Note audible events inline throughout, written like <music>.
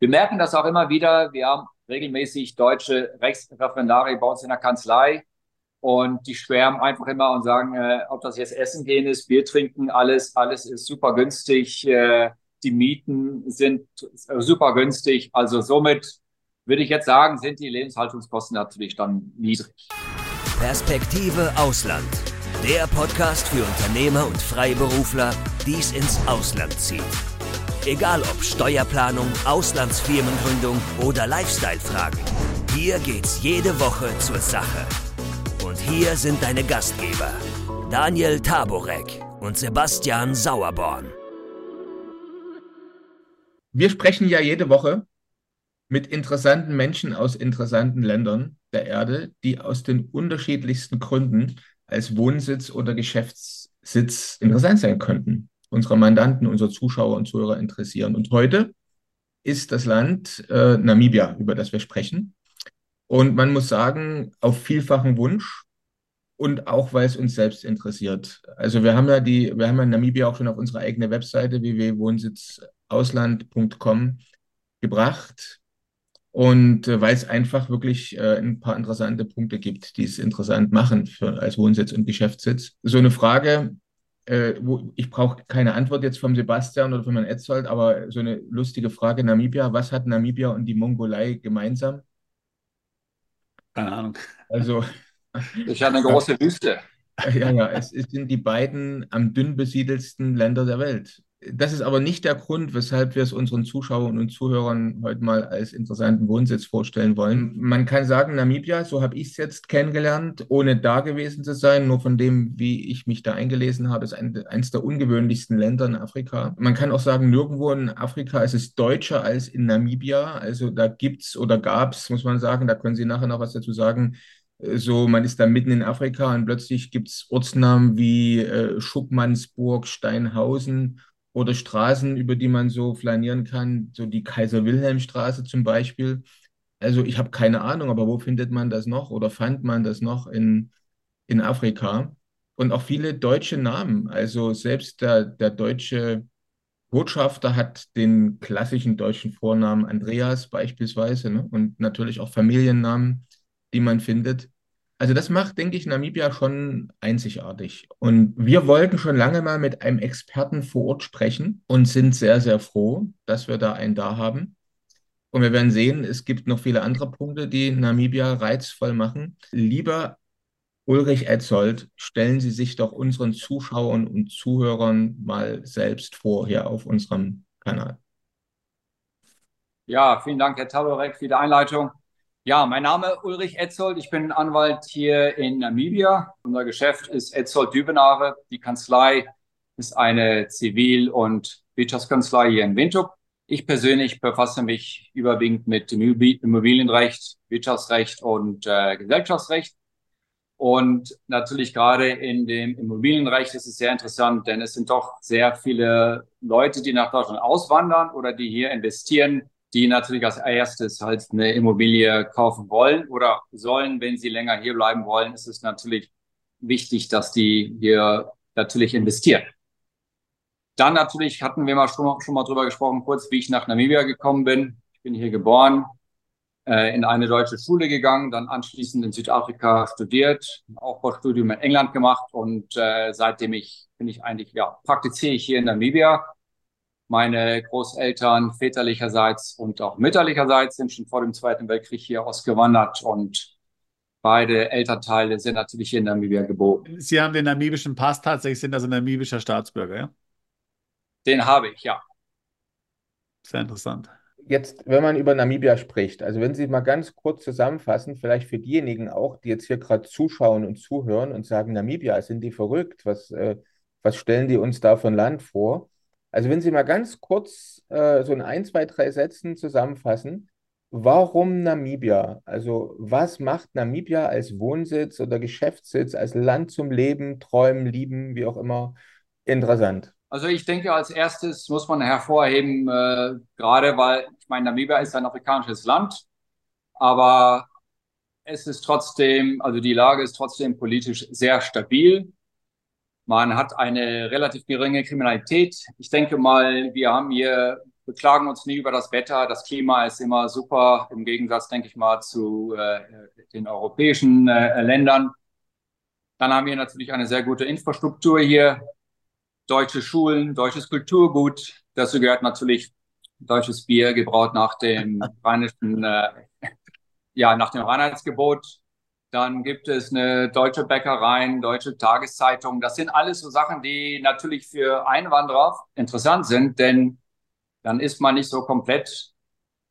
Wir merken das auch immer wieder. Wir haben regelmäßig deutsche Rechtsreferendare bei uns in der Kanzlei und die schwärmen einfach immer und sagen, äh, ob das jetzt Essen gehen ist, Bier trinken, alles, alles ist super günstig. Äh, die Mieten sind super günstig. Also somit würde ich jetzt sagen, sind die Lebenshaltungskosten natürlich dann niedrig. Perspektive Ausland. Der Podcast für Unternehmer und Freiberufler, die es ins Ausland zieht. Egal ob Steuerplanung, Auslandsfirmengründung oder Lifestyle-Fragen. Hier geht's jede Woche zur Sache. Und hier sind deine Gastgeber, Daniel Taborek und Sebastian Sauerborn. Wir sprechen ja jede Woche mit interessanten Menschen aus interessanten Ländern der Erde, die aus den unterschiedlichsten Gründen als Wohnsitz oder Geschäftssitz interessant sein könnten unsere Mandanten, unsere Zuschauer und Zuhörer interessieren. Und heute ist das Land äh, Namibia, über das wir sprechen. Und man muss sagen, auf vielfachen Wunsch und auch, weil es uns selbst interessiert. Also wir haben ja die, wir haben ja Namibia auch schon auf unserer eigenen Webseite www.wohnsitzausland.com gebracht. Und äh, weil es einfach wirklich äh, ein paar interessante Punkte gibt, die es interessant machen für, als Wohnsitz und Geschäftssitz. So eine Frage, äh, wo, ich brauche keine Antwort jetzt vom Sebastian oder von Herrn Etzold, aber so eine lustige Frage: Namibia, was hat Namibia und die Mongolei gemeinsam? Keine Ahnung. Also. Ist ja eine große Wüste. <laughs> Ja, ja, es, es sind die beiden am dünn besiedelsten Länder der Welt. Das ist aber nicht der Grund, weshalb wir es unseren Zuschauern und Zuhörern heute mal als interessanten Wohnsitz vorstellen wollen. Man kann sagen, Namibia, so habe ich es jetzt kennengelernt, ohne da gewesen zu sein, nur von dem, wie ich mich da eingelesen habe, ist ein, eines der ungewöhnlichsten Länder in Afrika. Man kann auch sagen, nirgendwo in Afrika ist es deutscher als in Namibia. Also da gibt es oder gab es, muss man sagen, da können Sie nachher noch was dazu sagen, so, man ist da mitten in Afrika und plötzlich gibt es Ortsnamen wie äh, Schuckmannsburg, Steinhausen oder Straßen, über die man so flanieren kann, so die Kaiser-Wilhelm-Straße zum Beispiel. Also ich habe keine Ahnung, aber wo findet man das noch oder fand man das noch in, in Afrika? Und auch viele deutsche Namen. Also selbst der, der deutsche Botschafter hat den klassischen deutschen Vornamen Andreas beispielsweise ne? und natürlich auch Familiennamen, die man findet. Also das macht, denke ich, Namibia schon einzigartig. Und wir wollten schon lange mal mit einem Experten vor Ort sprechen und sind sehr, sehr froh, dass wir da einen da haben. Und wir werden sehen, es gibt noch viele andere Punkte, die Namibia reizvoll machen. Lieber Ulrich Etzold, stellen Sie sich doch unseren Zuschauern und Zuhörern mal selbst vor hier auf unserem Kanal. Ja, vielen Dank, Herr Taborek, für die Einleitung. Ja, mein Name Ulrich Etzold. Ich bin Anwalt hier in Namibia. Unser Geschäft ist Etzold Dübenare. Die Kanzlei ist eine Zivil- und Wirtschaftskanzlei hier in Windhoek. Ich persönlich befasse mich überwiegend mit Immobilienrecht, Wirtschaftsrecht und äh, Gesellschaftsrecht. Und natürlich gerade in dem Immobilienrecht ist es sehr interessant, denn es sind doch sehr viele Leute, die nach Deutschland auswandern oder die hier investieren, die natürlich als erstes halt eine Immobilie kaufen wollen oder sollen, wenn sie länger hier bleiben wollen, ist es natürlich wichtig, dass die hier natürlich investieren. Dann natürlich hatten wir mal schon, schon mal drüber gesprochen, kurz wie ich nach Namibia gekommen bin. Ich bin hier geboren, äh, in eine deutsche Schule gegangen, dann anschließend in Südafrika studiert, Aufbaustudium in England gemacht und äh, seitdem ich bin ich eigentlich ja praktiziere ich hier in Namibia meine Großeltern väterlicherseits und auch mütterlicherseits sind schon vor dem Zweiten Weltkrieg hier ausgewandert und beide Elternteile sind natürlich hier in Namibia geboren. Sie haben den namibischen Pass tatsächlich, sind also namibischer Staatsbürger, ja? Den habe ich, ja. Sehr interessant. Jetzt, wenn man über Namibia spricht, also wenn Sie mal ganz kurz zusammenfassen, vielleicht für diejenigen auch, die jetzt hier gerade zuschauen und zuhören und sagen, Namibia, sind die verrückt? Was, äh, was stellen die uns da von Land vor? Also wenn Sie mal ganz kurz äh, so in ein, zwei, drei Sätzen zusammenfassen, warum Namibia? Also was macht Namibia als Wohnsitz oder Geschäftssitz, als Land zum Leben, Träumen, Lieben, wie auch immer, interessant? Also ich denke, als erstes muss man hervorheben, äh, gerade weil, ich meine, Namibia ist ein afrikanisches Land, aber es ist trotzdem, also die Lage ist trotzdem politisch sehr stabil. Man hat eine relativ geringe Kriminalität. Ich denke mal, wir haben hier beklagen uns nie über das Wetter. Das Klima ist immer super, im Gegensatz, denke ich mal, zu äh, den europäischen äh, Ländern. Dann haben wir natürlich eine sehr gute Infrastruktur hier, deutsche Schulen, deutsches Kulturgut. Dazu gehört natürlich deutsches Bier, gebraut nach dem <laughs> rheinischen, äh, ja, nach dem Reinheitsgebot. Dann gibt es eine deutsche Bäckerei, deutsche Tageszeitung. Das sind alles so Sachen, die natürlich für Einwanderer interessant sind, denn dann ist man nicht so komplett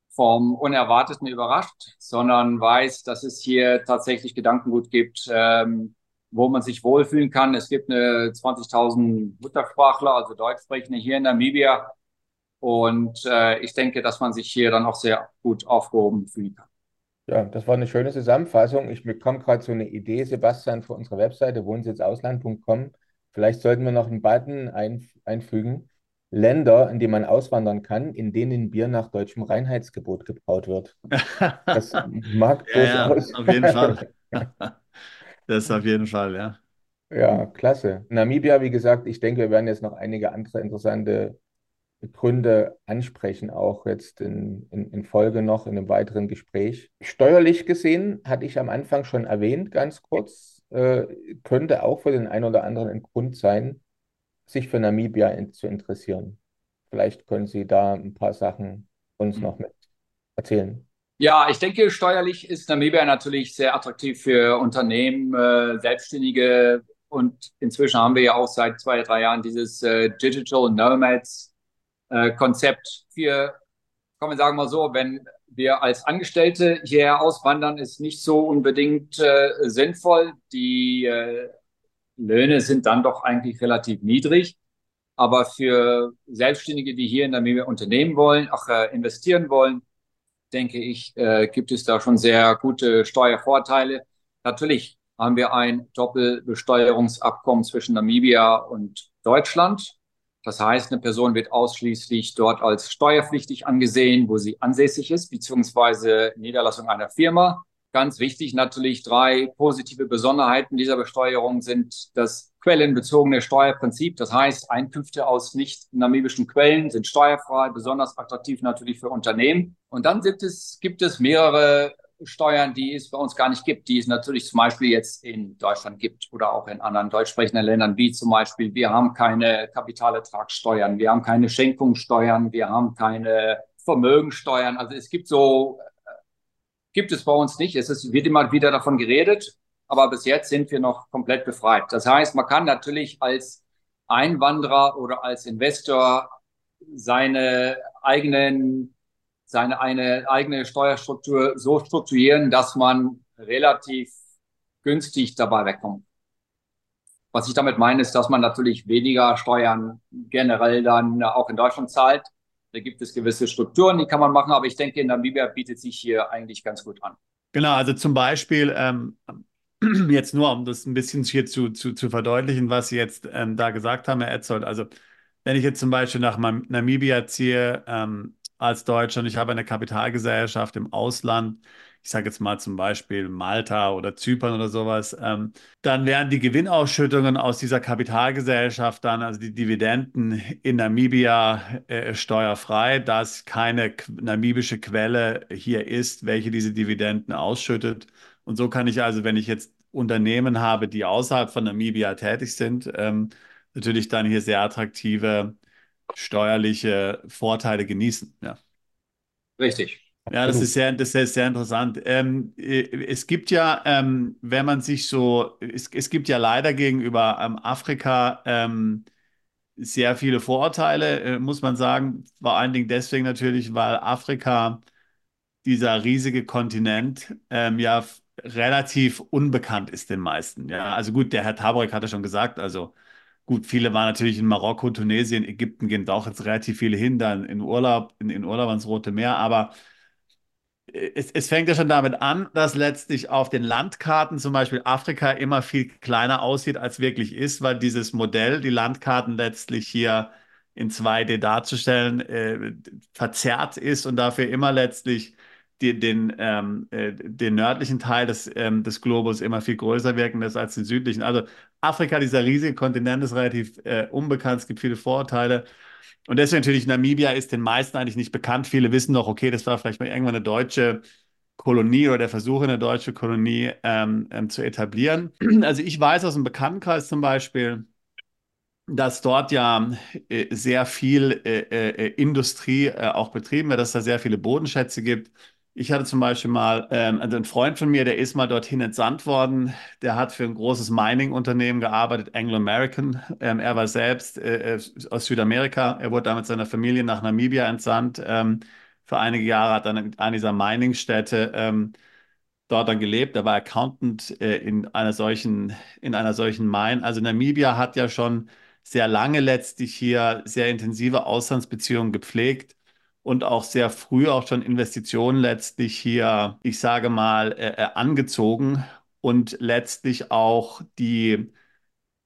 vom Unerwarteten überrascht, sondern weiß, dass es hier tatsächlich Gedankengut gibt, ähm, wo man sich wohlfühlen kann. Es gibt eine 20.000 Muttersprachler, also Deutschsprechende hier in Namibia. Und äh, ich denke, dass man sich hier dann auch sehr gut aufgehoben fühlen kann. Ja, das war eine schöne Zusammenfassung. Ich bekomme gerade so eine Idee, Sebastian, für unsere Webseite wohnsitzausland.com. Vielleicht sollten wir noch einen Button ein, einfügen. Länder, in die man auswandern kann, in denen Bier nach deutschem Reinheitsgebot gebraut wird. <laughs> Das mag ja. Ja, auf jeden <laughs> Fall. Das auf jeden Fall, ja. Ja, klasse. Namibia, wie gesagt, ich denke, wir werden jetzt noch einige andere interessante Gründe ansprechen, auch jetzt in, in, in Folge noch in einem weiteren Gespräch. Steuerlich gesehen, hatte ich am Anfang schon erwähnt, ganz kurz, äh, könnte auch für den einen oder anderen ein Grund sein, sich für Namibia in, zu interessieren. Vielleicht können Sie da ein paar Sachen uns mhm. noch mit erzählen. Ja, ich denke, steuerlich ist Namibia natürlich sehr attraktiv für Unternehmen, äh, Selbstständige und inzwischen haben wir ja auch seit zwei, drei Jahren dieses äh, Digital Nomads äh, Konzept. Wir, man sagen mal so, wenn wir als Angestellte hierher auswandern, ist nicht so unbedingt äh, sinnvoll. Die äh, Löhne sind dann doch eigentlich relativ niedrig. Aber für Selbstständige, die hier in Namibia unternehmen wollen, auch äh, investieren wollen, denke ich, äh, gibt es da schon sehr gute Steuervorteile. Natürlich haben wir ein Doppelbesteuerungsabkommen zwischen Namibia und Deutschland. Das heißt, eine Person wird ausschließlich dort als steuerpflichtig angesehen, wo sie ansässig ist, beziehungsweise Niederlassung einer Firma. Ganz wichtig natürlich drei positive Besonderheiten dieser Besteuerung sind das quellenbezogene Steuerprinzip. Das heißt, Einkünfte aus nicht namibischen Quellen sind steuerfrei, besonders attraktiv natürlich für Unternehmen. Und dann gibt es, gibt es mehrere Steuern, die es bei uns gar nicht gibt, die es natürlich zum Beispiel jetzt in Deutschland gibt oder auch in anderen deutschsprechenden Ländern, wie zum Beispiel, wir haben keine Kapitalertragssteuern, wir haben keine Schenkungssteuern, wir haben keine Vermögensteuern. Also es gibt so gibt es bei uns nicht. Es ist, wird immer wieder davon geredet, aber bis jetzt sind wir noch komplett befreit. Das heißt, man kann natürlich als Einwanderer oder als Investor seine eigenen, seine eine eigene Steuerstruktur so strukturieren, dass man relativ günstig dabei wegkommt. Was ich damit meine, ist, dass man natürlich weniger Steuern generell dann auch in Deutschland zahlt, da gibt es gewisse Strukturen, die kann man machen, aber ich denke, Namibia bietet sich hier eigentlich ganz gut an. Genau, also zum Beispiel, ähm, <clears throat> jetzt nur, um das ein bisschen hier zu, zu, zu verdeutlichen, was Sie jetzt ähm, da gesagt haben, Herr Etzold. Also, wenn ich jetzt zum Beispiel nach Namibia ziehe ähm, als Deutscher und ich habe eine Kapitalgesellschaft im Ausland, ich sage jetzt mal zum Beispiel Malta oder Zypern oder sowas, ähm, dann wären die Gewinnausschüttungen aus dieser Kapitalgesellschaft dann, also die Dividenden in Namibia äh, steuerfrei, da es keine namibische Quelle hier ist, welche diese Dividenden ausschüttet. Und so kann ich also, wenn ich jetzt Unternehmen habe, die außerhalb von Namibia tätig sind, ähm, natürlich dann hier sehr attraktive steuerliche Vorteile genießen. Ja. Richtig. Ja, das ist sehr, das ist sehr interessant. Ähm, äh, es gibt ja, ähm, wenn man sich so, es, es gibt ja leider gegenüber ähm, Afrika ähm, sehr viele Vorurteile, äh, muss man sagen. Vor allen Dingen deswegen natürlich, weil Afrika, dieser riesige Kontinent, ähm, ja relativ unbekannt ist den meisten. Ja, also gut, der Herr Taborek hatte schon gesagt, also gut, viele waren natürlich in Marokko, Tunesien, Ägypten gehen da auch jetzt relativ viele hin, dann in Urlaub, in, in Urlaub ans Rote Meer, aber es, es, fängt ja schon damit an, dass letztlich auf den Landkarten zum Beispiel Afrika immer viel kleiner aussieht, als wirklich ist, weil dieses Modell, die Landkarten letztlich hier in 2D darzustellen, äh, verzerrt ist und dafür immer letztlich die, den, ähm, äh, den nördlichen Teil des, ähm, des Globus immer viel größer wirken lässt als den südlichen. Also Afrika, dieser riesige Kontinent, ist relativ äh, unbekannt, es gibt viele Vorurteile. Und deswegen natürlich Namibia ist den meisten eigentlich nicht bekannt. Viele wissen doch, okay, das war vielleicht mal irgendwann eine deutsche Kolonie oder der Versuch, eine deutsche Kolonie ähm, ähm, zu etablieren. <clears throat> Also ich weiß aus dem Bekanntenkreis zum Beispiel, dass dort ja äh, sehr viel äh, äh, Industrie äh, auch betrieben wird, dass da sehr viele Bodenschätze gibt. Ich hatte zum Beispiel mal ähm, also ein Freund von mir, der ist mal dorthin entsandt worden. Der hat für ein großes Mining-Unternehmen gearbeitet, Anglo American. Ähm, er war selbst äh, äh, aus Südamerika. Er wurde da mit seiner Familie nach Namibia entsandt. Ähm, für einige Jahre hat er an einer dieser Mining-Städte ähm, dort dann gelebt. Er war Accountant äh, in einer solchen, in einer solchen Mine. Also Namibia hat ja schon sehr lange letztlich hier sehr intensive Auslandsbeziehungen gepflegt und auch sehr früh auch schon Investitionen letztlich hier, ich sage mal, äh, äh, angezogen und letztlich auch die,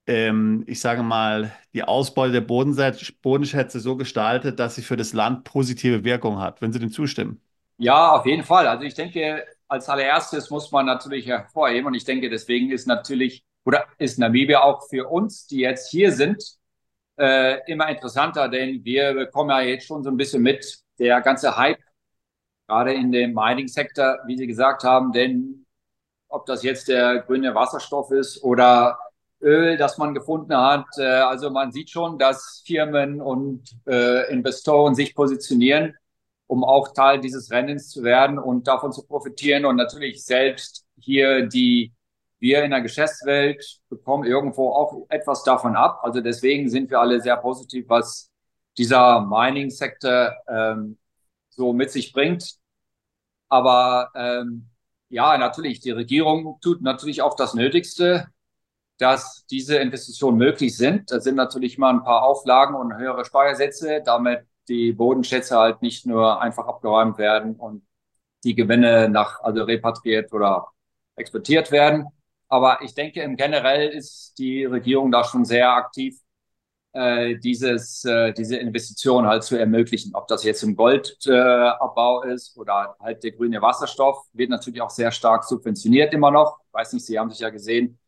ähm, ich sage mal, die Ausbeute der Bodenschätze so gestaltet, dass sie für das Land positive Wirkung hat. Wenn Sie dem zustimmen? Ja, auf jeden Fall. Also ich denke, als allererstes muss man natürlich hervorheben und ich denke, deswegen ist natürlich oder ist Namibia auch für uns, die jetzt hier sind, äh, immer interessanter, denn wir bekommen ja jetzt schon so ein bisschen mit, der ganze Hype, gerade in dem Mining-Sektor, wie Sie gesagt haben, denn ob das jetzt der grüne Wasserstoff ist oder Öl, das man gefunden hat, äh, also man sieht schon, dass Firmen und äh, Investoren sich positionieren, um auch Teil dieses Rennens zu werden und davon zu profitieren und natürlich selbst hier die wir in der Geschäftswelt bekommen irgendwo auch etwas davon ab. Also deswegen sind wir alle sehr positiv, was dieser Mining-Sektor ähm, so mit sich bringt. Aber ähm, ja, natürlich, die Regierung tut natürlich auch das Nötigste, dass diese Investitionen möglich sind. Da sind natürlich mal ein paar Auflagen und höhere Steuersätze, damit die Bodenschätze halt nicht nur einfach abgeräumt werden und die Gewinne nach, also repatriiert oder exportiert werden. Aber ich denke, im generell ist die Regierung da schon sehr aktiv, äh, dieses, äh, diese Investition halt zu ermöglichen. Ob das jetzt im Goldabbau äh, ist oder halt der grüne Wasserstoff, wird natürlich auch sehr stark subventioniert immer noch. Ich weiß nicht, Sie haben sich ja gesehen,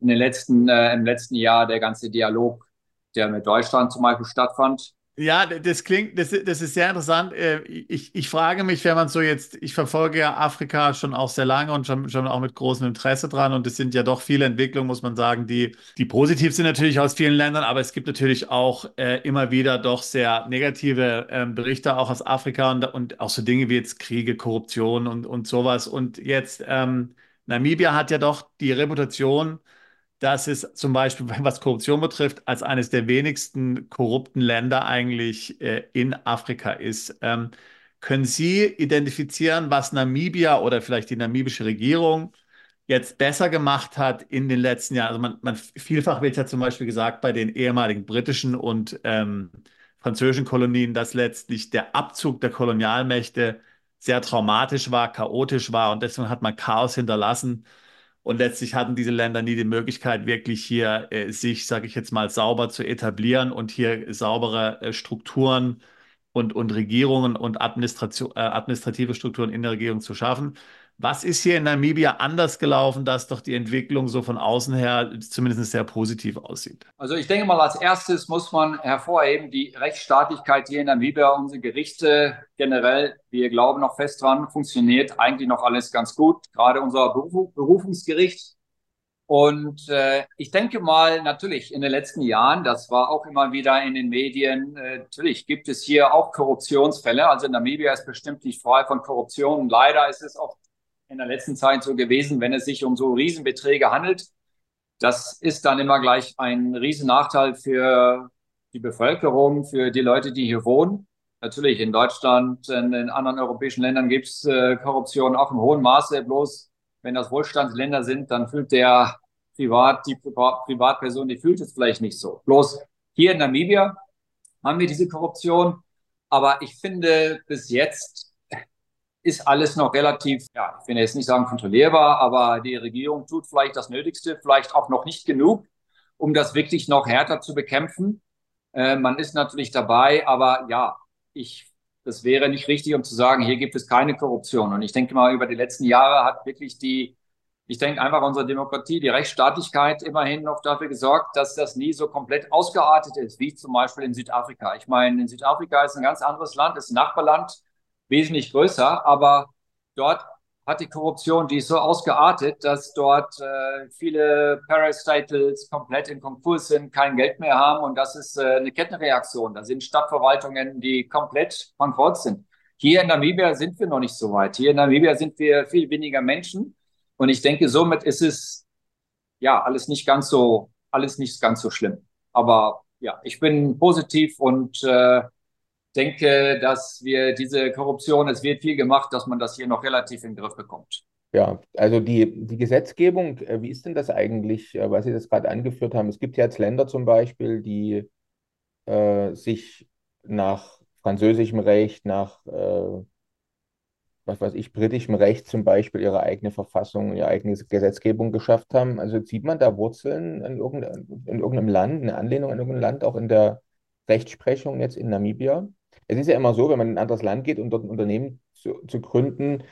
in den letzten, äh, im letzten Jahr der ganze Dialog, der mit Deutschland zum Beispiel stattfand, ja, das klingt, das, das ist sehr interessant. Äh, ich, ich frage mich, wenn man so jetzt, ich verfolge ja Afrika schon auch sehr lange und schon, schon auch mit großem Interesse dran und es sind ja doch viele Entwicklungen, muss man sagen, die, die positiv sind natürlich aus vielen Ländern, aber es gibt natürlich auch äh, immer wieder doch sehr negative äh, Berichte auch aus Afrika und, und auch so Dinge wie jetzt Kriege, Korruption und, und sowas. Und jetzt, ähm, Namibia hat ja doch die Reputation, dass es zum Beispiel, <laughs> was Korruption betrifft, als eines der wenigsten korrupten Länder eigentlich äh, in Afrika ist. Ähm, können Sie identifizieren, was Namibia oder vielleicht die namibische Regierung jetzt besser gemacht hat in den letzten Jahren? Also man, man vielfach wird ja zum Beispiel gesagt bei den ehemaligen britischen und ähm, französischen Kolonien, dass letztlich der Abzug der Kolonialmächte sehr traumatisch war, chaotisch war und deswegen hat man Chaos hinterlassen und letztlich hatten diese Länder nie die Möglichkeit, wirklich hier äh, sich, sage ich jetzt mal, sauber zu etablieren und hier saubere äh, Strukturen und, und Regierungen und Administration, äh, administrative Strukturen in der Regierung zu schaffen. Was ist hier in Namibia anders gelaufen, dass doch die Entwicklung so von außen her zumindest sehr positiv aussieht? Also ich denke mal, als erstes muss man hervorheben, die Rechtsstaatlichkeit hier in Namibia, unsere Gerichte generell, wir glauben noch fest dran, funktioniert eigentlich noch alles ganz gut. Gerade unser Berufungsgericht. Und äh, ich denke mal, natürlich in den letzten Jahren, das war auch immer wieder in den Medien, äh, natürlich gibt es hier auch Korruptionsfälle. Also Namibia ist bestimmt nicht frei von Korruption. Leider ist es auch in der letzten Zeit so gewesen, wenn es sich um so Riesenbeträge handelt. Das ist dann immer gleich ein Riesennachteil für die Bevölkerung, für die Leute, die hier wohnen. Natürlich in Deutschland, in den anderen europäischen Ländern gibt es äh, Korruption auch im hohen Maße. Bloß wenn das Wohlstandsländer sind, dann fühlt der Privat, die Privatperson, die fühlt es vielleicht nicht so. Bloß hier in Namibia haben wir diese Korruption. Aber ich finde, bis jetzt ist alles noch relativ, ja, ich will jetzt nicht sagen kontrollierbar, aber die Regierung tut vielleicht das Nötigste, vielleicht auch noch nicht genug, um das wirklich noch härter zu bekämpfen. Äh, man ist natürlich dabei, aber ja, ich, das wäre nicht richtig, um zu sagen, hier gibt es keine Korruption. Und ich denke mal, über die letzten Jahre hat wirklich die Ich denke einfach, unsere Demokratie, die Rechtsstaatlichkeit immerhin noch dafür gesorgt, dass das nie so komplett ausgeartet ist, wie zum Beispiel in Südafrika. Ich meine, in Südafrika ist ein ganz anderes Land, ist ein Nachbarland, wesentlich größer, aber dort hat die Korruption, die ist so ausgeartet, dass dort äh, viele Parastatals komplett in Konkurs sind, kein Geld mehr haben und das ist äh, eine Kettenreaktion. Da sind Stadtverwaltungen, die komplett bankrott sind. Hier in Namibia sind wir noch nicht so weit. Hier in Namibia sind wir viel weniger Menschen und ich denke, somit ist es ja alles nicht ganz so, alles nicht ganz so schlimm. Aber ja, ich bin positiv und äh, denke, dass wir diese Korruption, es wird viel gemacht, dass man das hier noch relativ in den Griff bekommt. Ja, also die, die Gesetzgebung, äh, wie ist denn das eigentlich, äh, was Sie das gerade angeführt haben? Es gibt ja jetzt Länder zum Beispiel, die äh, sich nach französischem Recht, nach äh, was weiß ich, britischem Recht zum Beispiel ihre eigene Verfassung, ihre eigene Gesetzgebung geschafft haben. Also sieht man da Wurzeln in irgendeinem, in irgendeinem Land, eine Anlehnung an irgendein Land, auch in der Rechtsprechung jetzt in Namibia? Es ist ja immer so, wenn man in ein anderes Land geht und dort ein Unternehmen zu, zu gründen,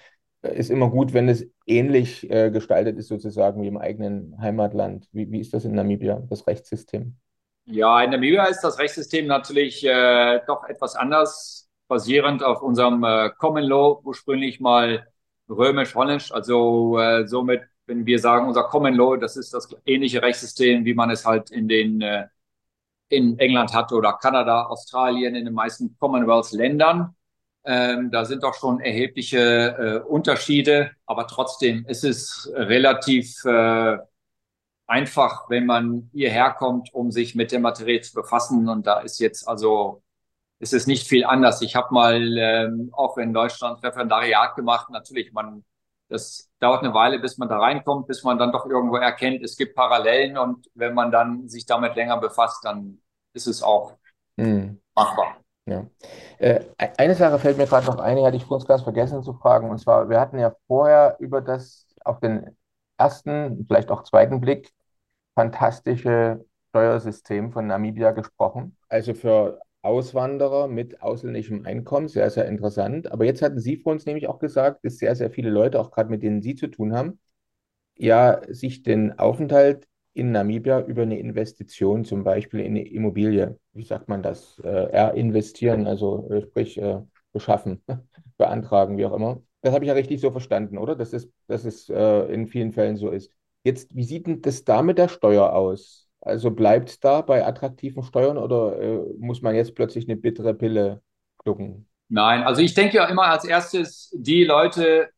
äh, ist immer gut, wenn es ähnlich äh, gestaltet ist, sozusagen wie im eigenen Heimatland. Wie, wie ist das in Namibia, das Rechtssystem? Ja, in Namibia ist das Rechtssystem natürlich äh, doch etwas anders, basierend auf unserem äh, Common Law, ursprünglich mal römisch-holländisch. Also äh, somit, wenn wir sagen, unser Common Law, das ist das ähnliche Rechtssystem, wie man es halt in den äh, in England hat oder Kanada, Australien, in den meisten Commonwealth-Ländern. Ähm, da sind doch schon erhebliche äh, Unterschiede, aber trotzdem ist es relativ äh, einfach, wenn man hierher kommt, um sich mit der Materie zu befassen. Und da ist jetzt also, ist es nicht viel anders. Ich habe mal ähm, auch in Deutschland Referendariat gemacht. Natürlich, man, das dauert eine Weile, bis man da reinkommt, bis man dann doch irgendwo erkennt, es gibt Parallelen. Und wenn man dann sich damit länger befasst, dann ist es auch hm. machbar. Ja. Äh, eine Sache fällt mir gerade noch ein, die hatte ich vor uns ganz vergessen zu fragen. Und zwar, wir hatten ja vorher über das auf den ersten, vielleicht auch zweiten Blick, fantastische Steuersystem von Namibia gesprochen. Also für Auswanderer mit ausländischem Einkommen, sehr, sehr interessant. Aber jetzt hatten Sie vor uns nämlich auch gesagt, dass sehr, sehr viele Leute, auch gerade mit denen Sie zu tun haben, ja, sich den Aufenthalt in Namibia über eine Investition, zum Beispiel in eine Immobilie, wie sagt man das, äh, erinvestieren, also äh, sprich äh, beschaffen, <laughs> beantragen, wie auch immer. Das habe ich ja richtig so verstanden, oder? Dass es, dass es äh, in vielen Fällen so ist. Jetzt, wie sieht denn das da mit der Steuer aus? Also bleibt es da bei attraktiven Steuern oder äh, muss man jetzt plötzlich eine bittere Pille schlucken? Nein, also ich denke ja immer als erstes, die Leute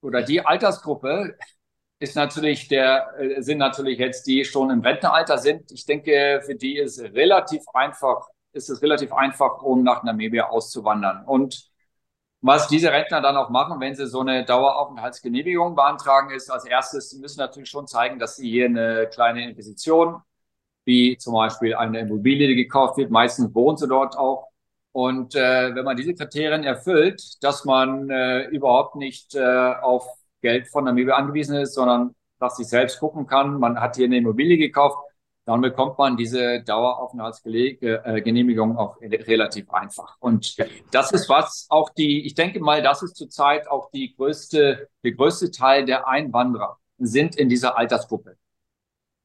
oder die Altersgruppe, ist natürlich der, äh, sind natürlich jetzt die schon im Rentenalter sind. Ich denke, für die ist relativ einfach, ist es relativ einfach, um nach Namibia auszuwandern. Und was diese Rentner dann auch machen, wenn sie so eine Daueraufenthaltsgenehmigung beantragen, ist als erstes, sie müssen natürlich schon zeigen, dass sie hier eine kleine Investition, wie zum Beispiel eine Immobilie, die gekauft wird, meistens wohnen sie dort auch. Und äh, wenn man diese Kriterien erfüllt, dass man äh, überhaupt nicht äh, auf Geld von der Möbel angewiesen ist, sondern dass sie selbst gucken kann. Man hat hier eine Immobilie gekauft, dann bekommt man diese Daueraufenthaltsgenehmigung auch relativ einfach. Und das ist was auch die, ich denke mal, das ist zurzeit auch die größte, der größte Teil der Einwanderer sind in dieser Altersgruppe.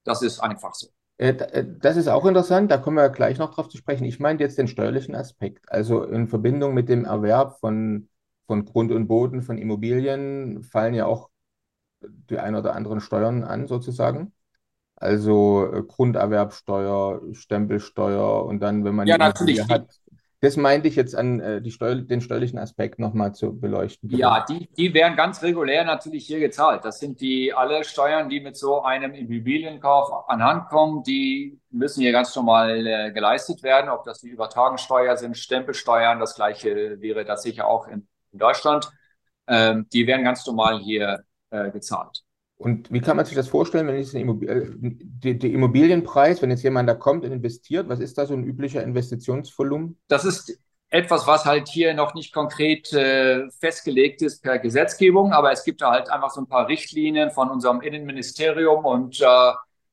Das ist einfach so. Äh, äh, das ist auch interessant, da kommen wir gleich noch drauf zu sprechen. Ich meine jetzt den steuerlichen Aspekt, also in Verbindung mit dem Erwerb von von Grund und Boden, von Immobilien fallen ja auch die ein oder anderen Steuern an, sozusagen. Also äh, Grunderwerbsteuer, Stempelsteuer und dann, wenn man ja, natürlich. hat. Das meinte ich jetzt an äh, die Steu den steuerlichen Aspekt nochmal zu beleuchten. Ja, die, die werden ganz regulär natürlich hier gezahlt. Das sind die alle Steuern, die mit so einem Immobilienkauf anhand kommen, die müssen hier ganz normal äh, geleistet werden. Ob das die Übertragungssteuer sind, Stempelsteuern, das gleiche wäre das sicher auch in in Deutschland, ähm, die werden ganz normal hier äh, gezahlt. Und wie kann man sich das vorstellen, wenn jetzt äh, die Immobilienpreis, wenn jetzt jemand da kommt und investiert, was ist da so ein üblicher Investitionsvolumen? Das ist etwas, was halt hier noch nicht konkret äh, festgelegt ist per Gesetzgebung, aber es gibt da halt einfach so ein paar Richtlinien von unserem Innenministerium und äh,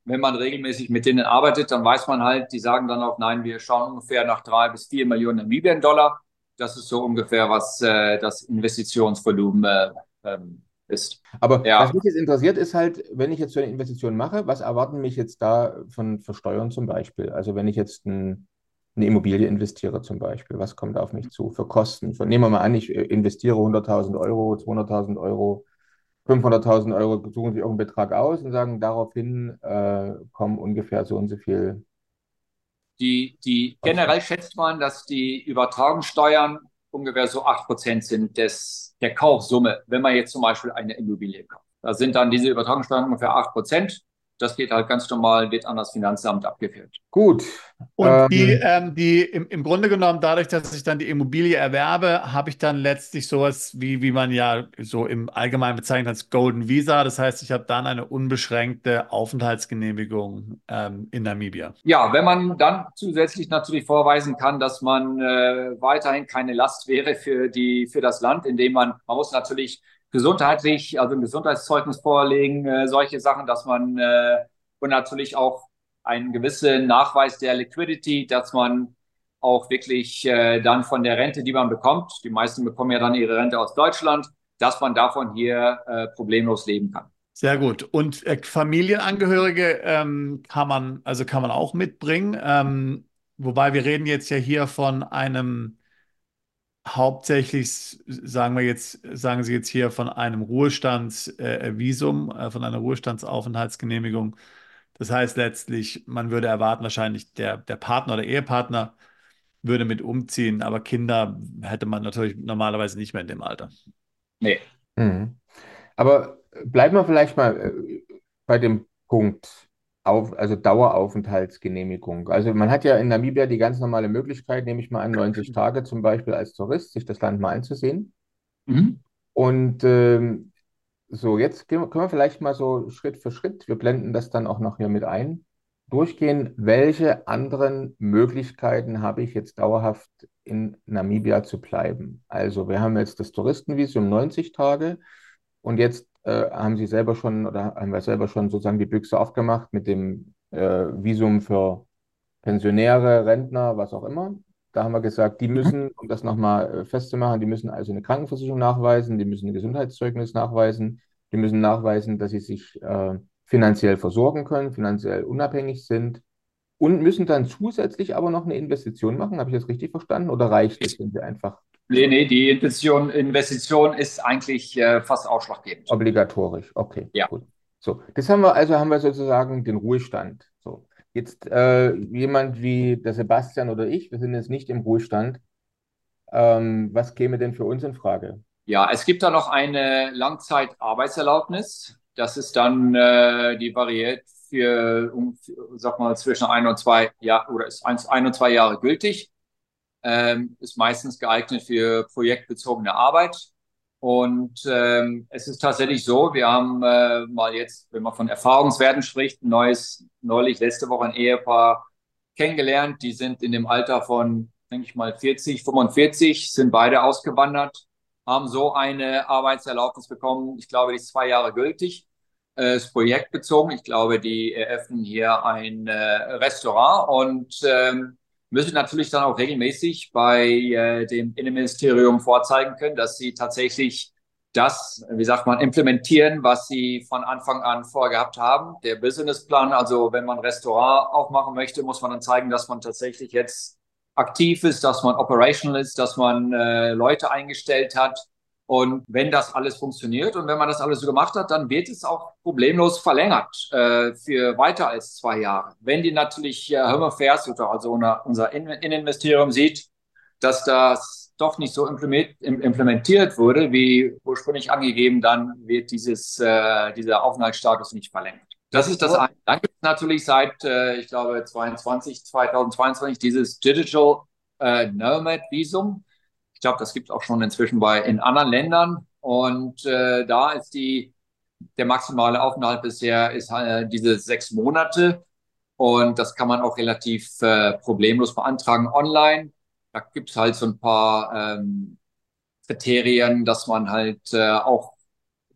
wenn man regelmäßig mit denen arbeitet, dann weiß man halt, die sagen dann auch, nein, wir schauen ungefähr nach drei bis vier Millionen Namibien-Dollar das ist so ungefähr, was äh, das Investitionsvolumen äh, ähm, ist. Aber ja. was mich jetzt interessiert, ist halt, wenn ich jetzt so eine Investition mache, was erwarten mich jetzt da von Versteuern zum Beispiel? Also wenn ich jetzt ein, eine Immobilie investiere zum Beispiel, was kommt auf mich zu für Kosten? Von, nehmen wir mal an, ich äh, investiere 100.000 Euro, 200.000 Euro, 500.000 Euro, suchen Sie irgendeinen Betrag aus und sagen, daraufhin äh, kommen ungefähr so und so viel. Die, die generell schätzt man, dass die Übertragungssteuern ungefähr so 8% sind des, der Kaufsumme, wenn man jetzt zum Beispiel eine Immobilie kauft. Da sind dann diese Übertragungssteuern ungefähr 8%. Das geht halt ganz normal, wird an das Finanzamt abgeführt. Gut. Und ähm, die, ähm, die im, im Grunde genommen, dadurch, dass ich dann die Immobilie erwerbe, habe ich dann letztlich sowas, wie, wie man ja so im Allgemeinen bezeichnet als Golden Visa. Das heißt, ich habe dann eine unbeschränkte Aufenthaltsgenehmigung ähm, in Namibia. Ja, wenn man dann zusätzlich natürlich vorweisen kann, dass man äh, weiterhin keine Last wäre für, die, für das Land, indem man, man muss natürlich gesundheitlich, also ein Gesundheitszeugnis vorlegen, äh, solche Sachen, dass man äh, und natürlich auch einen gewissen Nachweis der Liquidity, dass man auch wirklich äh, dann von der Rente, die man bekommt, die meisten bekommen ja dann ihre Rente aus Deutschland, dass man davon hier äh, problemlos leben kann. Sehr gut. Und äh, Familienangehörige ähm, kann man, also kann man auch mitbringen. Ähm, wobei wir reden jetzt ja hier von einem hauptsächlich, sagen wir jetzt, sagen Sie jetzt hier von einem Ruhestandsvisum, äh, äh, von einer Ruhestandsaufenthaltsgenehmigung. Das heißt letztlich, man würde erwarten, wahrscheinlich der, der Partner oder Ehepartner würde mit umziehen, aber Kinder hätte man natürlich normalerweise nicht mehr in dem Alter. Nee. Mhm. Aber bleiben wir vielleicht mal äh, bei dem Punkt, auf, also Daueraufenthaltsgenehmigung. Also man hat ja in Namibia die ganz normale Möglichkeit, nehme ich mal an, 90 Tage zum Beispiel als Tourist, sich das Land mal anzusehen. Mhm. Und ähm, so, jetzt können wir vielleicht mal so Schritt für Schritt, wir blenden das dann auch noch hier mit ein, durchgehen, welche anderen Möglichkeiten habe ich jetzt dauerhaft in Namibia zu bleiben. Also wir haben jetzt das Touristenvisum 90 Tage und jetzt äh, haben Sie selber schon oder haben wir selber schon sozusagen die Büchse aufgemacht mit dem äh, Visum für Pensionäre, Rentner, was auch immer. Da haben wir gesagt, die mhm. müssen, um das nochmal äh, festzumachen, die müssen also eine Krankenversicherung nachweisen, die müssen ein Gesundheitszeugnis nachweisen, die müssen nachweisen, dass sie sich äh, finanziell versorgen können, finanziell unabhängig sind und müssen dann zusätzlich aber noch eine Investition machen. Habe ich das richtig verstanden? Oder reicht es, wenn sie einfach Nee, nee, die Investition, Investition ist eigentlich äh, fast ausschlaggebend. Obligatorisch, okay. Ja. Gut. So, das haben wir, also haben wir sozusagen den Ruhestand. So, jetzt äh, jemand wie der Sebastian oder ich, wir sind jetzt nicht im Ruhestand. Ähm, was käme denn für uns in Frage? Ja, es gibt da noch eine Langzeitarbeitserlaubnis. Das ist dann äh, die variiert für, um, sag mal, zwischen ein und zwei Jahren oder ist eins, ein und zwei Jahre gültig ähm, ist meistens geeignet für projektbezogene Arbeit. Und ähm, es ist tatsächlich so, wir haben äh, mal jetzt, wenn man von Erfahrungswerten spricht, ein neues, neulich letzte Woche ein Ehepaar kennengelernt. Die sind in dem Alter von, denke ich mal, 40, 45, sind beide ausgewandert, haben so eine Arbeitserlaubnis bekommen. Ich glaube, die ist zwei Jahre gültig. Äh, ist projektbezogen. Ich glaube, die eröffnen hier ein äh, Restaurant und ähm, müssen natürlich dann auch regelmäßig bei äh, dem Innenministerium vorzeigen können, dass sie tatsächlich das, wie sagt man, implementieren, was sie von Anfang an vorgehabt haben. Der Businessplan, also wenn man ein Restaurant aufmachen möchte, muss man dann zeigen, dass man tatsächlich jetzt aktiv ist, dass man operational ist, dass man äh, Leute eingestellt hat, und wenn das alles funktioniert und wenn man das alles so gemacht hat, dann wird es auch problemlos verlängert äh, für weiter als zwei Jahre. Wenn die natürlich äh, Home Affairs, also unser Innenministerium sieht, dass das doch nicht so implementiert wurde, wie ursprünglich angegeben, dann wird dieses, äh, dieser Aufenthaltsstatus nicht verlängert. Das ist das eine. Dann gibt es natürlich seit, äh, ich glaube, 22, 2022 dieses Digital äh, Nomad Visum glaube, das gibt es auch schon inzwischen bei in anderen Ländern. Und äh, da ist die der maximale Aufenthalt bisher ist äh, diese sechs Monate. Und das kann man auch relativ äh, problemlos beantragen online. Da gibt es halt so ein paar ähm, Kriterien, dass man halt äh, auch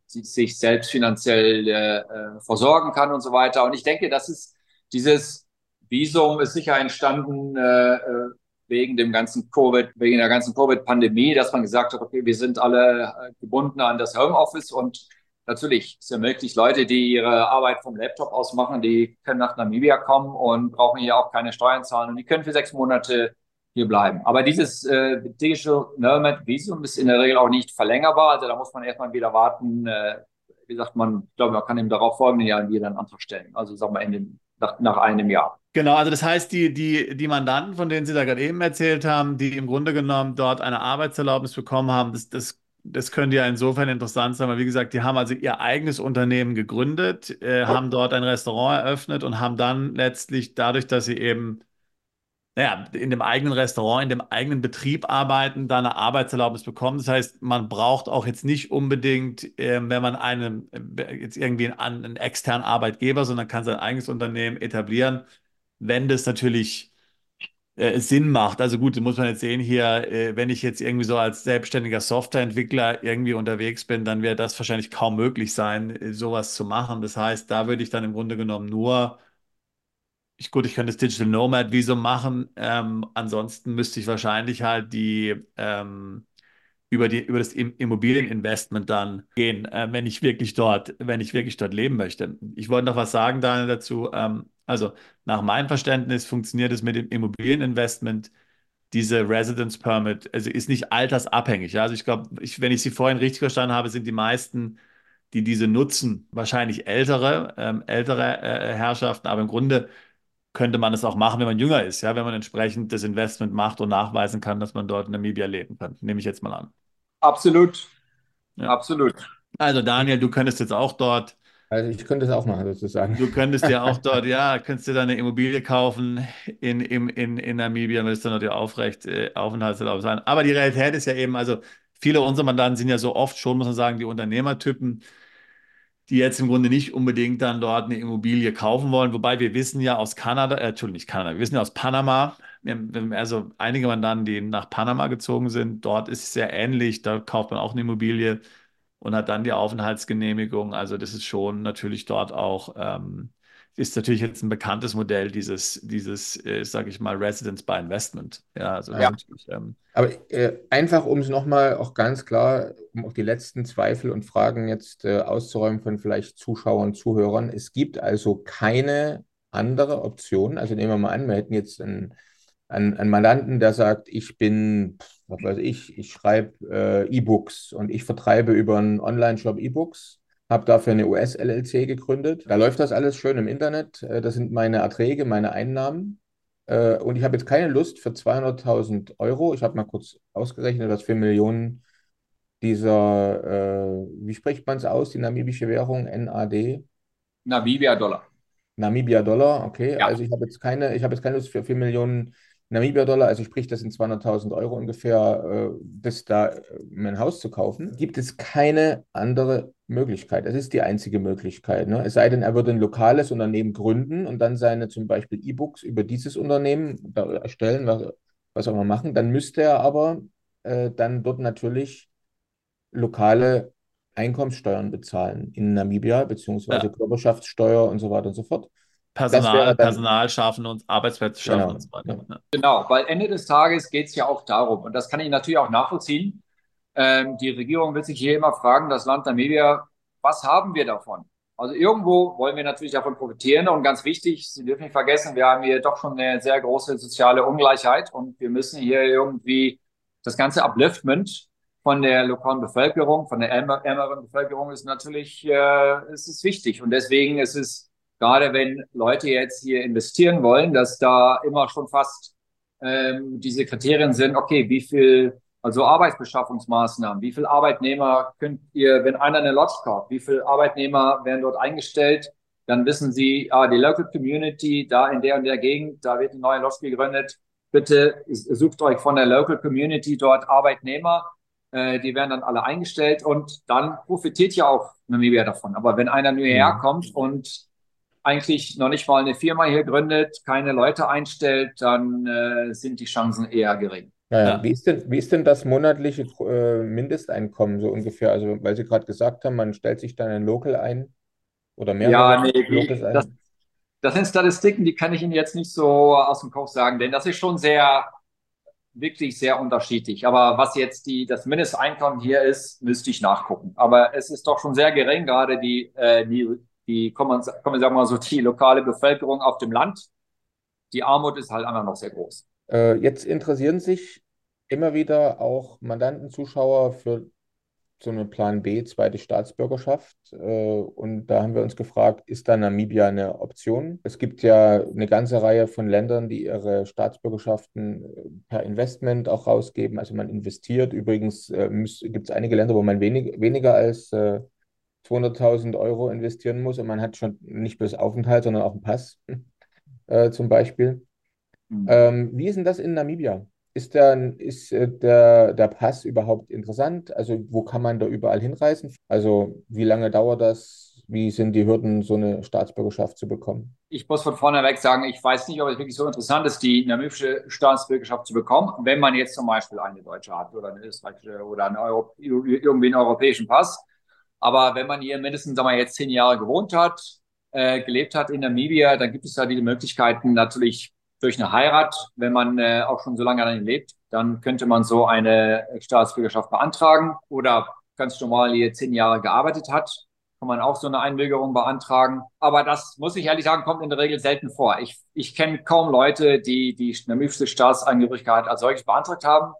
sich selbst finanziell äh, äh, versorgen kann und so weiter. Und ich denke, das ist dieses Visum ist sicher entstanden äh, äh wegen dem ganzen Covid, wegen der ganzen Covid-Pandemie, dass man gesagt hat, okay, wir sind alle äh, gebunden an das Homeoffice und natürlich ist ja möglich, Leute, die ihre Arbeit vom Laptop aus machen, die können nach Namibia kommen und brauchen hier auch keine Steuern zahlen und die können für sechs Monate hier bleiben. Aber dieses äh, Digital Nomad Visum ist in der Regel auch nicht verlängerbar. Also da muss man erstmal wieder warten. Äh, wie sagt man, ich glaube, man kann im darauf folgenden Jahr wieder einen Antrag stellen. Also sagen wir in dem, nach, nach einem Jahr. Genau, also das heißt, die, die, die Mandanten, von denen Sie da gerade eben erzählt haben, die im Grunde genommen dort eine Arbeitserlaubnis bekommen haben, das, das das könnte ja insofern interessant sein, weil wie gesagt, die haben also ihr eigenes Unternehmen gegründet, äh, haben dort ein Restaurant eröffnet und haben dann letztlich dadurch, dass sie eben naja, in dem eigenen Restaurant, in dem eigenen Betrieb arbeiten, da eine Arbeitserlaubnis bekommen. Das heißt, man braucht auch jetzt nicht unbedingt, äh, wenn man einen, äh, jetzt irgendwie einen, einen externen Arbeitgeber, sondern kann sein eigenes Unternehmen etablieren, wenn das natürlich äh, Sinn macht. Also gut, muss man jetzt sehen hier, äh, wenn ich jetzt irgendwie so als selbstständiger Softwareentwickler irgendwie unterwegs bin, dann wird das wahrscheinlich kaum möglich sein, äh, sowas zu machen. Das heißt, da würde ich dann im Grunde genommen nur, ich, gut, ich könnte das Digital Nomad Visum machen. Ähm, ansonsten müsste ich wahrscheinlich halt die ähm, über, die, über das Immobilieninvestment dann gehen, äh, wenn ich wirklich dort, wenn ich wirklich dort leben möchte. Ich wollte noch was sagen, Daniel, dazu. Ähm, also nach meinem Verständnis funktioniert es mit dem Immobilieninvestment, diese Residence Permit, also ist nicht altersabhängig. Ja? Also ich glaube, wenn ich Sie vorhin richtig verstanden habe, sind die meisten, die diese nutzen, wahrscheinlich ältere, ähm, ältere äh, Herrschaften, aber im Grunde könnte man es auch machen, wenn man jünger ist, ja, wenn man entsprechend das Investment macht und nachweisen kann, dass man dort in Namibia leben kann. Nehme ich jetzt mal an. Absolut. Ja. Absolut. Also Daniel, du könntest jetzt auch dort also ich könnte es auch machen, sozusagen. Du könntest ja auch <laughs> dort, ja, könntest dir da eine Immobilie kaufen in, in, in, in Namibia, würdest dann natürlich aufrecht äh, Aufenthaltserlaubnis sein. Aber die Realität ist ja eben, also viele unserer Mandanten sind ja so oft schon, muss man sagen, die Unternehmertypen, die jetzt im Grunde nicht unbedingt dann dort eine Immobilie kaufen wollen. Wobei wir wissen ja aus Kanada, äh, Entschuldigung, nicht Kanada, wir wissen ja aus Panama, also einige Mandanten, die nach Panama gezogen sind, dort ist es sehr ähnlich, da kauft man auch eine Immobilie und hat dann die Aufenthaltsgenehmigung. Also das ist schon natürlich dort auch, ähm, ist natürlich jetzt ein bekanntes Modell, dieses, dieses äh, sage ich mal, Residence by Investment. Ja, also ja. Ähm, Aber äh, einfach, um es nochmal auch ganz klar, um auch die letzten Zweifel und Fragen jetzt äh, auszuräumen von vielleicht Zuschauern, Zuhörern. Es gibt also keine andere Option. Also nehmen wir mal an, wir hätten jetzt einen, einen, einen Mandanten, der sagt, ich bin was weiß ich, ich schreibe äh, E-Books und ich vertreibe über einen Online-Shop E-Books, habe dafür eine US-LLC gegründet. Da läuft das alles schön im Internet. Äh, das sind meine Erträge, meine Einnahmen. Äh, und ich habe jetzt keine Lust für 200.000 Euro. Ich habe mal kurz ausgerechnet, was für Millionen dieser, äh, wie spricht man es aus, die namibische Währung, NAD? Namibia-Dollar. Namibia-Dollar, okay. Ja. Also ich habe jetzt keine, ich habe jetzt keine Lust für 4 Millionen Namibia-Dollar, also sprich, das sind 200.000 Euro ungefähr, äh, das da äh, ein Haus zu kaufen, gibt es keine andere Möglichkeit. Das ist die einzige Möglichkeit. Ne? Es sei denn, er würde ein lokales Unternehmen gründen und dann seine zum Beispiel E-Books über dieses Unternehmen erstellen, was, was auch immer machen. Dann müsste er aber äh, dann dort natürlich lokale Einkommenssteuern bezahlen in Namibia, beziehungsweise ja. Körperschaftssteuer und so weiter und so fort. Personal, Personal schaffen und Arbeitsplätze schaffen genau. und so weiter. Ja. Genau, weil Ende des Tages geht es ja auch darum, und das kann ich natürlich auch nachvollziehen. Ähm, die Regierung wird sich hier immer fragen, das Land Namibia, was haben wir davon? Also irgendwo wollen wir natürlich davon profitieren und ganz wichtig, Sie dürfen nicht vergessen, wir haben hier doch schon eine sehr große soziale Ungleichheit und wir müssen hier irgendwie das ganze Upliftment von der lokalen Bevölkerung, von der ärmeren Bevölkerung ist natürlich, äh, es ist wichtig und deswegen ist es gerade wenn Leute jetzt hier investieren wollen, dass da immer schon fast ähm, diese Kriterien sind, okay, wie viel, also Arbeitsbeschaffungsmaßnahmen, wie viel Arbeitnehmer könnt ihr, wenn einer eine Lodge kauft, wie viel Arbeitnehmer werden dort eingestellt, dann wissen sie, ah, die Local Community, da in der und der Gegend, da wird eine neue Lodge gegründet, bitte sucht euch von der Local Community dort Arbeitnehmer, äh, die werden dann alle eingestellt und dann profitiert ja auch Namibia davon. Aber wenn einer nur hierher kommt und eigentlich noch nicht mal eine Firma hier gründet, keine Leute einstellt, dann äh, sind die Chancen eher gering. Ja, ja. Wie, ist denn, wie ist denn das monatliche äh, Mindesteinkommen so ungefähr? Also, weil Sie gerade gesagt haben, man stellt sich dann ein Local ein oder mehr ja, nee, Locals ein. Das, das sind Statistiken, die kann ich Ihnen jetzt nicht so aus dem Kopf sagen, denn das ist schon sehr wirklich sehr unterschiedlich. Aber was jetzt die, das Mindesteinkommen hier ist, müsste ich nachgucken. Aber es ist doch schon sehr gering, gerade die, äh, die, die kommen, sagen wir mal so, die lokale Bevölkerung auf dem Land. Die Armut ist halt einfach noch sehr groß. Äh, jetzt interessieren sich immer wieder auch Mandanten, Zuschauer für so eine Plan B, zweite Staatsbürgerschaft. Äh, und da haben wir uns gefragt, ist da Namibia eine Option? Es gibt ja eine ganze Reihe von Ländern, die ihre Staatsbürgerschaften äh, per Investment auch rausgeben. Also man investiert. Übrigens äh, gibt es einige Länder, wo man wenig, weniger als 200.000 Euro investieren muss und man hat schon nicht bloß Aufenthalt, sondern auch einen Pass <laughs> zum Beispiel. Mhm. Ähm, wie ist denn das in Namibia? Ist, der, ist äh, der, der Pass überhaupt interessant? Also wo kann man da überall hinreisen? Also wie lange dauert das? Wie sind die Hürden, so eine Staatsbürgerschaft zu bekommen? Ich muss von vorneweg sagen, ich weiß nicht, ob es wirklich so interessant ist, die namibische Staatsbürgerschaft zu bekommen, wenn man jetzt zum Beispiel eine deutsche hat oder eine österreichische oder eine Euro, irgendwie einen europäischen Pass. Aber wenn man hier mindestens sagen wir, jetzt zehn Jahre gewohnt hat, äh, gelebt hat in Namibia, dann gibt es da die Möglichkeiten, natürlich durch eine Heirat, wenn man äh, auch schon so lange darin lebt, dann könnte man so eine Staatsbürgerschaft beantragen oder ganz normal hier zehn Jahre gearbeitet hat, kann man auch so eine Einbürgerung beantragen. Aber das muss ich ehrlich sagen, kommt in der Regel selten vor. Ich, ich kenne kaum Leute, die die namibische Staatsangehörigkeit als solches beantragt haben.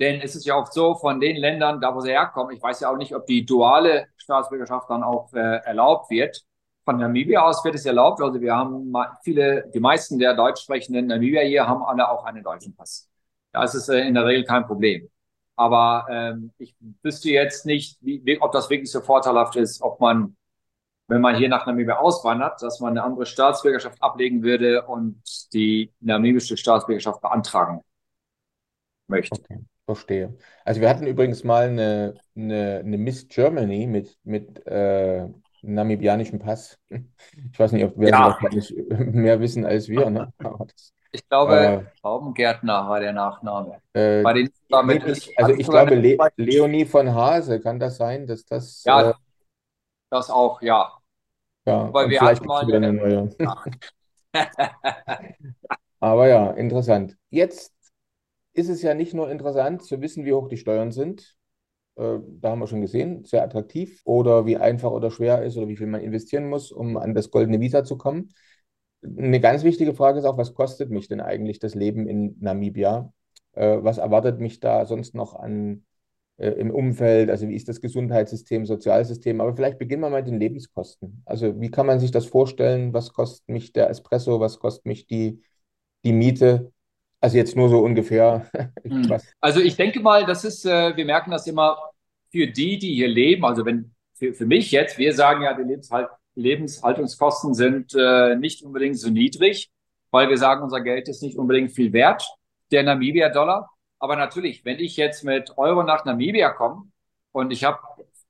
Denn es ist ja oft so, von den Ländern, da wo sie herkommen, ich weiß ja auch nicht, ob die duale Staatsbürgerschaft dann auch äh, erlaubt wird. Von Namibia aus wird es erlaubt. Also wir haben viele, die meisten der deutsch sprechenden Namibier hier haben alle auch einen deutschen Pass. Da ist es äh, in der Regel kein Problem. Aber ähm, ich wüsste jetzt nicht, wie, ob das wirklich so vorteilhaft ist, ob man, wenn man hier nach Namibia auswandert, dass man eine andere Staatsbürgerschaft ablegen würde und die namibische Staatsbürgerschaft beantragen möchte. Okay, verstehe. Also wir hatten übrigens mal eine, eine, eine Miss Germany mit, mit äh, namibianischen Pass. Ich weiß nicht, ob wir ja. mehr wissen als wir. Ne? <laughs> Das, ich glaube, äh, Baumgärtner war der Nachname. Äh, Bei den damit ist, also ich glaube, Le Leonie von Hase, kann das sein, dass das. Ja, äh, das auch, ja. Ja, Weil wir vielleicht mal wieder eine neue. <laughs> Aber ja, interessant. Jetzt ist es ja nicht nur interessant zu wissen, wie hoch die Steuern sind, äh, da haben wir schon gesehen, sehr attraktiv oder wie einfach oder schwer ist oder wie viel man investieren muss, um an das goldene Visa zu kommen. Eine ganz wichtige Frage ist auch, was kostet mich denn eigentlich das Leben in Namibia? Äh, was erwartet mich da sonst noch an äh, im Umfeld? Also wie ist das Gesundheitssystem, Sozialsystem? Aber vielleicht beginnen wir mal mit den Lebenskosten. Also wie kann man sich das vorstellen? Was kostet mich der Espresso? Was kostet mich die, die Miete? Also jetzt nur so ungefähr. <laughs> Hm. Also ich denke mal, das ist, äh, wir merken das immer für die, die hier leben. Also wenn für, für mich jetzt, wir sagen ja, die Lebenshalt, Lebenshaltungskosten sind äh, nicht unbedingt so niedrig, weil wir sagen, unser Geld ist nicht unbedingt viel wert, der Namibia-Dollar. Aber natürlich, wenn ich jetzt mit Euro nach Namibia komme und ich habe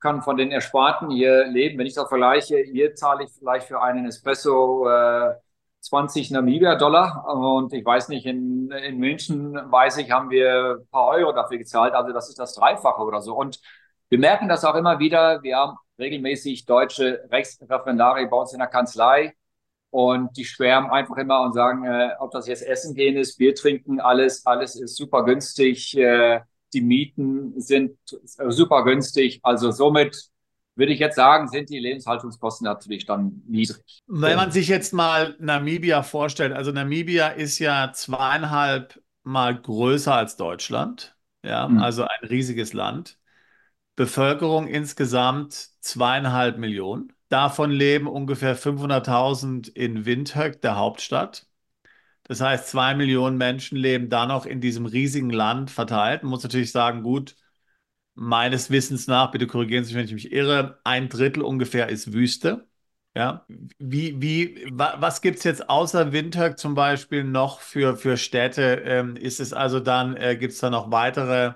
kann von den Ersparten hier leben. Wenn ich das vergleiche, hier zahle ich vielleicht für einen Espresso äh, 20 Namibia-Dollar. Und ich weiß nicht, in, in München, weiß ich, haben wir ein paar Euro dafür gezahlt. Also das ist das Dreifache oder so. Und wir merken das auch immer wieder. Wir haben regelmäßig deutsche Rechtsreferendare bei uns in der Kanzlei. Und die schwärmen einfach immer und sagen, äh, ob das jetzt Essen gehen ist, Bier trinken, alles, alles ist super günstig. Äh, die Mieten sind super günstig. Also somit würde ich jetzt sagen, sind die Lebenshaltungskosten natürlich dann niedrig. Wenn man sich jetzt mal Namibia vorstellt, also Namibia ist ja zweieinhalb Mal größer als Deutschland, ja, mhm. also ein riesiges Land. Bevölkerung insgesamt zweieinhalb Millionen. Davon leben ungefähr 500.000 in Windhoek, der Hauptstadt. Das heißt, zwei Millionen Menschen leben da noch in diesem riesigen Land verteilt. Man muss natürlich sagen, gut, meines Wissens nach, bitte korrigieren Sie mich, wenn ich mich irre, ein Drittel ungefähr ist Wüste. Ja, wie, wie, wa, was gibt es jetzt außer Windhoek zum Beispiel noch für, für Städte? Ähm, ist es also dann, äh, gibt es da noch weitere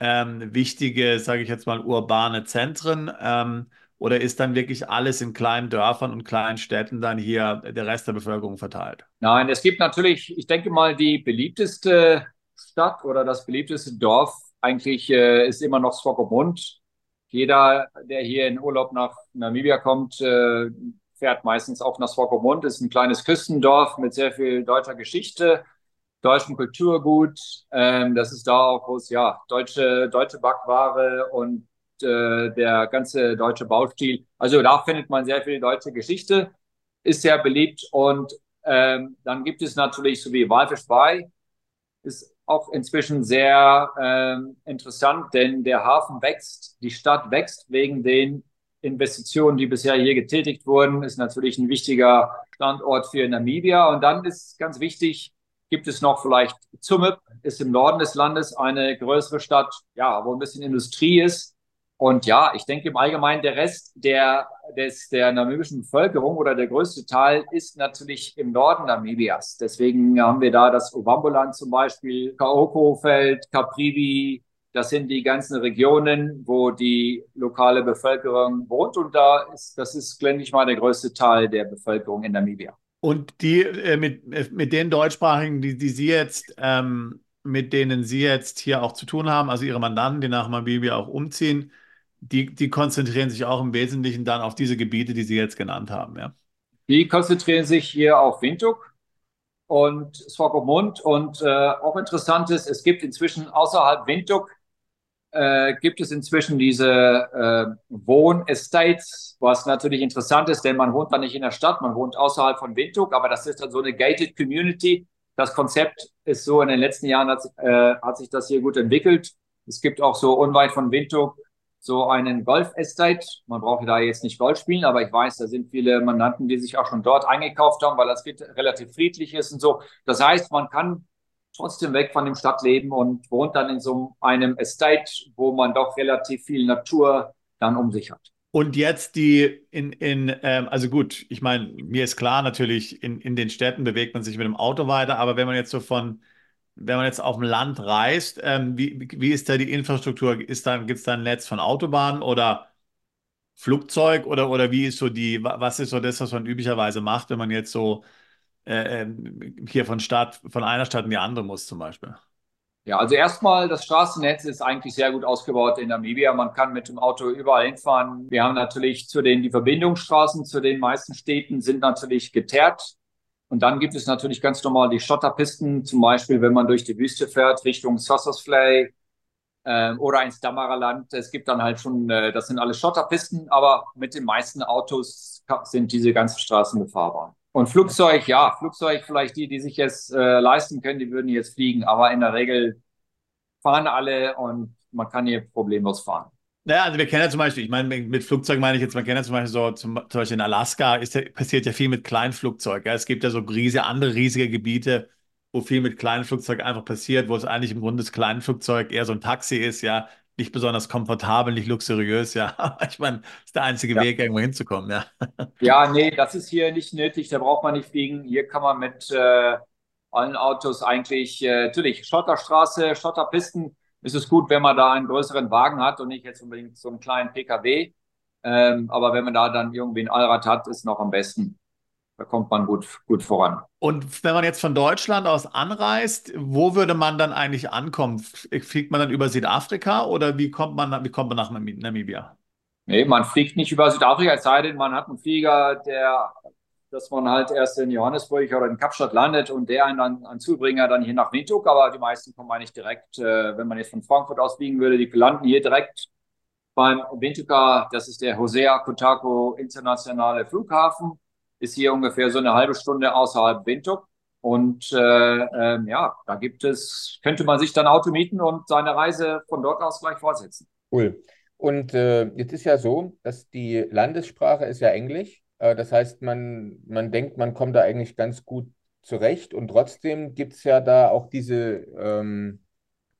ähm, wichtige, sage ich jetzt mal, urbane Zentren? Ähm, oder ist dann wirklich alles in kleinen Dörfern und kleinen Städten dann hier der Rest der Bevölkerung verteilt? Nein, es gibt natürlich, ich denke mal, die beliebteste Stadt oder das beliebteste Dorf eigentlich äh, ist immer noch Swakopmund. Jeder, der hier in Urlaub nach Namibia kommt, äh, fährt meistens auch nach Swakopmund. Ist ein kleines Küstendorf mit sehr viel deutscher Geschichte. deutschen Kulturgut. Ähm, das ist da auch, es ja deutsche, deutsche Backware und äh, der ganze deutsche Baustil. Also da findet man sehr viel deutsche Geschichte, ist sehr beliebt. Und ähm, dann gibt es natürlich so wie Walfisch bei, ist auch inzwischen sehr ähm, interessant, denn der Hafen wächst, die Stadt wächst wegen den Investitionen, die bisher hier getätigt wurden, ist natürlich ein wichtiger Standort für Namibia. Und dann ist ganz wichtig, gibt es noch vielleicht Zumip, ist im Norden des Landes eine größere Stadt, ja, wo ein bisschen Industrie ist. Und ja, ich denke im Allgemeinen, der Rest der, des, der namibischen Bevölkerung oder der größte Teil ist natürlich im Norden Namibias. Deswegen haben wir da das Ovamboland zum Beispiel, Kaoko-Feld, Caprivi. Das sind die ganzen Regionen, wo die lokale Bevölkerung wohnt. Und da ist, das ist, denke ich mal, der größte Teil der Bevölkerung in Namibia. Und die äh, mit, mit den Deutschsprachigen, die, die Sie jetzt, ähm, mit denen Sie jetzt hier auch zu tun haben, also Ihre Mandanten, die nach Namibia auch umziehen, die, die konzentrieren sich auch im Wesentlichen dann auf diese Gebiete, die Sie jetzt genannt haben, ja? Die konzentrieren sich hier auf Windhoek und Swakopmund und äh, auch interessant ist, es gibt inzwischen außerhalb Windhoek äh, gibt es inzwischen diese äh, Wohnestates, was natürlich interessant ist, denn man wohnt da nicht in der Stadt, man wohnt außerhalb von Windhoek, aber das ist dann so eine gated Community. Das Konzept ist so in den letzten Jahren hat, äh, hat sich das hier gut entwickelt. Es gibt auch so unweit von Windhoek so einen Golf-Estate. Man braucht da jetzt nicht Golf spielen, aber ich weiß, da sind viele Mandanten, die sich auch schon dort eingekauft haben, weil das relativ friedlich ist und so. Das heißt, man kann trotzdem weg von dem Stadtleben und wohnt dann in so einem Estate, wo man doch relativ viel Natur dann um sich hat. Und jetzt die in, in ähm, also gut, ich meine, mir ist klar, natürlich, in, in den Städten bewegt man sich mit dem Auto weiter, aber wenn man jetzt so von wenn man jetzt auf dem Land reist, ähm, wie, wie ist da die Infrastruktur? Ist da, gibt es da ein Netz von Autobahnen oder Flugzeug oder, oder wie ist so die, was ist so das, was man üblicherweise macht, wenn man jetzt so äh, ähm, hier von Stadt, von einer Stadt in die andere muss zum Beispiel? Ja, also erstmal, das Straßennetz ist eigentlich sehr gut ausgebaut in Namibia. Man kann mit dem Auto überall hinfahren. Wir haben natürlich zu den, die Verbindungsstraßen zu den meisten Städten sind natürlich geteert. Und dann gibt es natürlich ganz normal die Schotterpisten, zum Beispiel, wenn man durch die Wüste fährt, Richtung Sossusvlei äh, oder ins Damaraland. Es gibt dann halt schon, äh, das sind alles Schotterpisten, aber mit den meisten Autos sind diese ganzen Straßen befahrbar. Und Flugzeug, ja, Flugzeug vielleicht die, die sich jetzt äh, leisten können, die würden jetzt fliegen, aber in der Regel fahren alle und man kann hier problemlos fahren. Naja, also wir kennen ja zum Beispiel, ich meine, mit Flugzeug meine ich jetzt, man kennt ja zum Beispiel so, zum, zum Beispiel in Alaska ist passiert ja viel mit Kleinflugzeug. Ja. Es gibt ja so riesige, andere riesige Gebiete, wo viel mit Kleinflugzeug einfach passiert, wo es eigentlich im Grunde das Kleinflugzeug eher so ein Taxi ist, ja, nicht besonders komfortabel, nicht luxuriös, ja. <laughs> Aber ich meine, das ist der einzige ja. Weg, irgendwo hinzukommen, ja. Ja, nee, das ist hier nicht nötig, da braucht man nicht fliegen. Hier kann man mit äh, allen Autos eigentlich, äh, natürlich, Schotterstraße, Schotterpisten, ist es gut, wenn man da einen größeren Wagen hat und nicht jetzt unbedingt so einen kleinen PKW. Ähm, aber wenn man da dann irgendwie ein Allrad hat, ist noch am besten. Da kommt man gut, gut voran. Und wenn man jetzt von Deutschland aus anreist, wo würde man dann eigentlich ankommen? Fliegt man dann über Südafrika oder wie kommt man, wie kommt man nach Namibia? Nee, man fliegt nicht über Südafrika, es sei denn, man hat einen Flieger, der dass man halt erst in Johannesburg oder in Kapstadt landet und der einen dann ein Zubringer dann hier nach Windhoek, aber die meisten kommen eigentlich direkt, äh, wenn man jetzt von Frankfurt aus fliegen würde, die landen hier direkt beim Windhoeker, das ist der Hosea Kotako Internationale Flughafen, ist hier ungefähr so eine halbe Stunde außerhalb Windhoek. Und äh, äh, ja, da gibt es, könnte man sich dann Auto mieten und seine Reise von dort aus gleich fortsetzen. Cool. Und äh, jetzt ist ja so, dass die Landessprache ist ja Englisch. Äh, das heißt, man, man denkt, man kommt da eigentlich ganz gut zurecht und trotzdem gibt es ja da auch diese ähm,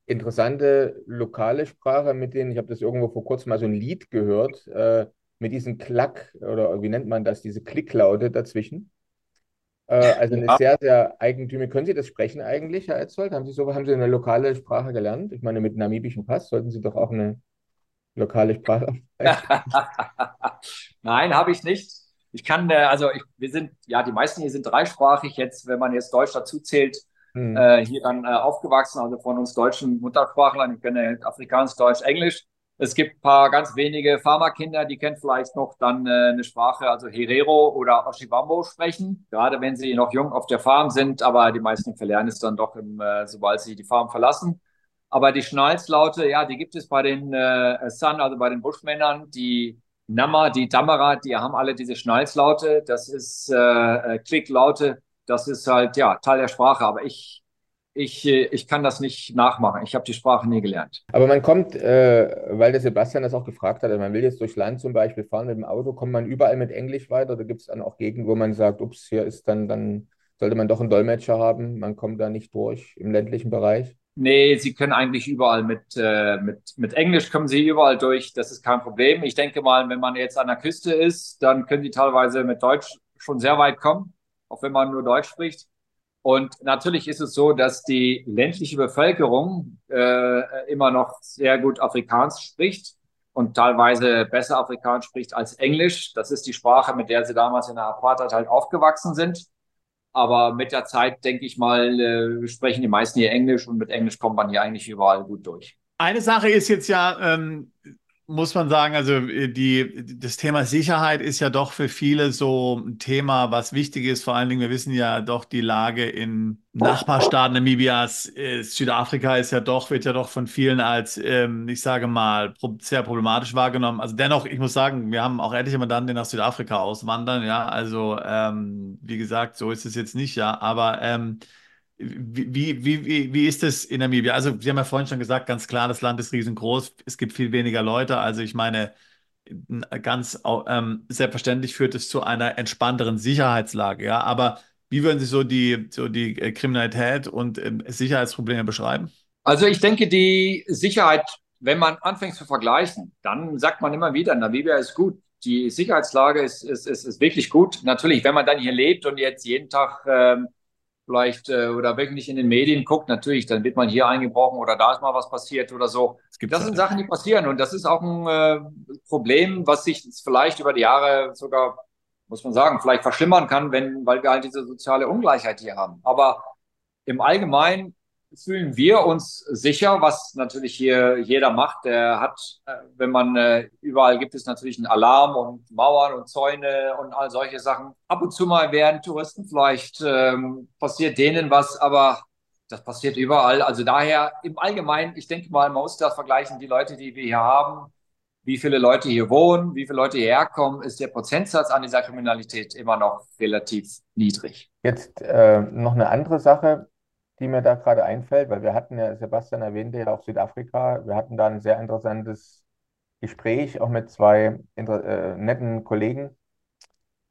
interessante lokale Sprache, mit denen, ich habe das irgendwo vor kurzem mal so ein Lied gehört, äh, mit diesen Klack oder wie nennt man das, diese Klicklaute dazwischen. Äh, also eine ja. sehr, sehr eigentümliche. Können Sie das sprechen eigentlich, Herr Etzold? Haben Sie so, haben Sie eine lokale Sprache gelernt? Ich meine, mit namibischem Pass sollten Sie doch auch eine lokale Sprache. <laughs> Nein, habe ich nicht ich kann, äh, also ich, wir sind, ja, die meisten hier sind dreisprachig jetzt, wenn man jetzt Deutsch dazu zählt, hm. äh, hier dann äh, aufgewachsen, also von uns deutschen Muttersprachlern, ich kenne Afrikaans, Deutsch, Englisch. Es gibt ein paar ganz wenige Pharmakinder, die kennen vielleicht noch dann äh, eine Sprache, also Herero oder Oshibambo sprechen, gerade wenn sie noch jung auf der Farm sind, aber die meisten verlernen es dann doch, im, äh, sobald sie die Farm verlassen. Aber die Schnalzlaute, ja, die gibt es bei den äh, Sun, also bei den Buschmännern, die Nammer, die Dammerer, die haben alle diese Schnalzlaute. Das ist äh, äh Klicklaute. Das ist halt, ja, Teil der Sprache. Aber ich ich, äh, ich kann das nicht nachmachen. Ich habe die Sprache nie gelernt. Aber man kommt, äh, weil der Sebastian das auch gefragt hat, man will jetzt durchs Land zum Beispiel fahren mit dem Auto, kommt man überall mit Englisch weiter? Oder gibt es dann auch Gegenden, wo man sagt, ups, hier ist dann, dann sollte man doch einen Dolmetscher haben, man kommt da nicht durch im ländlichen Bereich? Nee, Sie können eigentlich überall mit, äh, mit, mit Englisch kommen Sie überall durch. Das ist kein Problem. Ich denke mal, wenn man jetzt an der Küste ist, dann können Sie teilweise mit Deutsch schon sehr weit kommen, auch wenn man nur Deutsch spricht. Und natürlich ist es so, dass die ländliche Bevölkerung äh, immer noch sehr gut Afrikaans spricht und teilweise besser Afrikaans spricht als Englisch. Das ist die Sprache, mit der sie damals in der Apartheid halt aufgewachsen sind. Aber mit der Zeit, denke ich mal, äh, sprechen die meisten hier Englisch und mit Englisch kommt man hier eigentlich überall gut durch. Eine Sache ist jetzt ja, ähm, muss man sagen, also äh, die, das Thema Sicherheit ist ja doch für viele so ein Thema, was wichtig ist. Vor allen Dingen, wir wissen ja doch die Lage in Nachbarstaaten Namibias. Äh, Südafrika ist ja doch, wird ja doch von vielen als, ähm, ich sage mal, sehr problematisch wahrgenommen. Also dennoch, ich muss sagen, wir haben auch etliche Mandanten, die nach Südafrika auswandern. Ja, also ähm, wie gesagt, so ist es jetzt nicht, ja. Aber ähm, wie, wie, wie, wie ist es in Namibia? Also, Sie haben ja vorhin schon gesagt, ganz klar, das Land ist riesengroß, es gibt viel weniger Leute. Also, ich meine, ganz ähm, selbstverständlich führt es zu einer entspannteren Sicherheitslage, ja. Aber wie würden Sie so die, so die äh, Kriminalität und ähm, Sicherheitsprobleme beschreiben? Also, ich denke, die Sicherheit, wenn man anfängt zu vergleichen, dann sagt man immer wieder, Namibia ist gut. Die Sicherheitslage ist, ist, ist, ist wirklich gut. Natürlich, wenn man dann hier lebt und jetzt jeden Tag ähm, vielleicht äh, oder wirklich in den Medien guckt, natürlich, dann wird man hier eingebrochen oder da ist mal was passiert oder so. das sind Sachen, die passieren und das ist auch ein äh, Problem, was sich vielleicht über die Jahre sogar, muss man sagen, vielleicht verschlimmern kann, wenn, weil wir halt diese soziale Ungleichheit hier haben. Aber im Allgemeinen fühlen wir uns sicher, was natürlich hier jeder macht. Der hat, äh, wenn man äh, überall gibt es natürlich einen Alarm und Mauern und Zäune und all solche Sachen. Ab und zu mal werden Touristen vielleicht ähm, passiert denen was, aber das passiert überall. Also daher im Allgemeinen, ich denke mal, man muss das vergleichen, die Leute, die wir hier haben, wie viele Leute hier wohnen, wie viele Leute hierher kommen, ist der Prozentsatz an dieser Kriminalität immer noch relativ niedrig. Jetzt äh, noch eine andere Sache die mir da gerade einfällt, weil wir hatten ja, Sebastian erwähnte ja auch Südafrika, wir hatten da ein sehr interessantes Gespräch, auch mit zwei äh, netten Kollegen.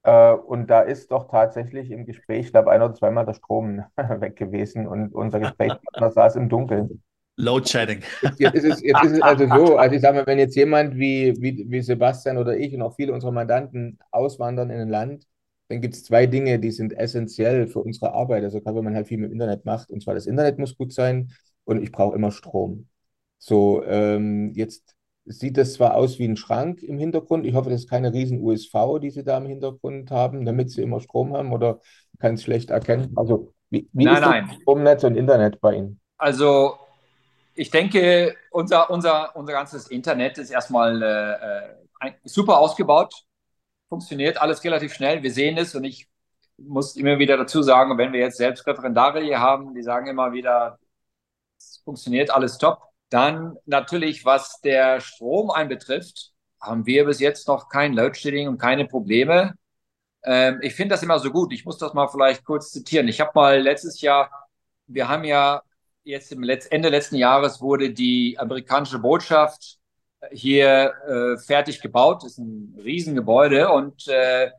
Äh, und da ist doch tatsächlich im Gespräch, ich glaube, ein oder zweimal der Strom <laughs> weg gewesen und unser Gesprächspartner <laughs> saß im Dunkeln. Load Shedding. Jetzt, jetzt, ist es, jetzt ist es <laughs> also so, also ich sage mal, wenn jetzt jemand wie, wie, wie Sebastian oder ich und auch viele unserer Mandanten auswandern in ein Land, dann gibt es zwei Dinge, die sind essentiell für unsere Arbeit. Also gerade wenn man halt viel mit dem Internet macht. Und zwar das Internet muss gut sein und ich brauche immer Strom. So, ähm, jetzt sieht das zwar aus wie ein Schrank im Hintergrund. Ich hoffe, das ist keine riesen USV, die Sie da im Hintergrund haben, damit Sie immer Strom haben oder kann es schlecht erkennen. Also wie, wie nein, ist nein. das Stromnetz und Internet bei Ihnen? Also ich denke, unser, unser, unser ganzes Internet ist erstmal äh, äh super ausgebaut funktioniert alles relativ schnell. Wir sehen es und ich muss immer wieder dazu sagen, wenn wir jetzt selbst Referendare hier haben, die sagen immer wieder, es funktioniert alles top. Dann natürlich, was der Strom einbetrifft, haben wir bis jetzt noch kein Load-Shedding und keine Probleme. Ähm, ich finde das immer so gut. Ich muss das mal vielleicht kurz zitieren. Ich habe mal letztes Jahr, wir haben ja jetzt im Letz Ende letzten Jahres wurde die amerikanische Botschaft hier äh, fertig gebaut, ist ein Riesengebäude und äh,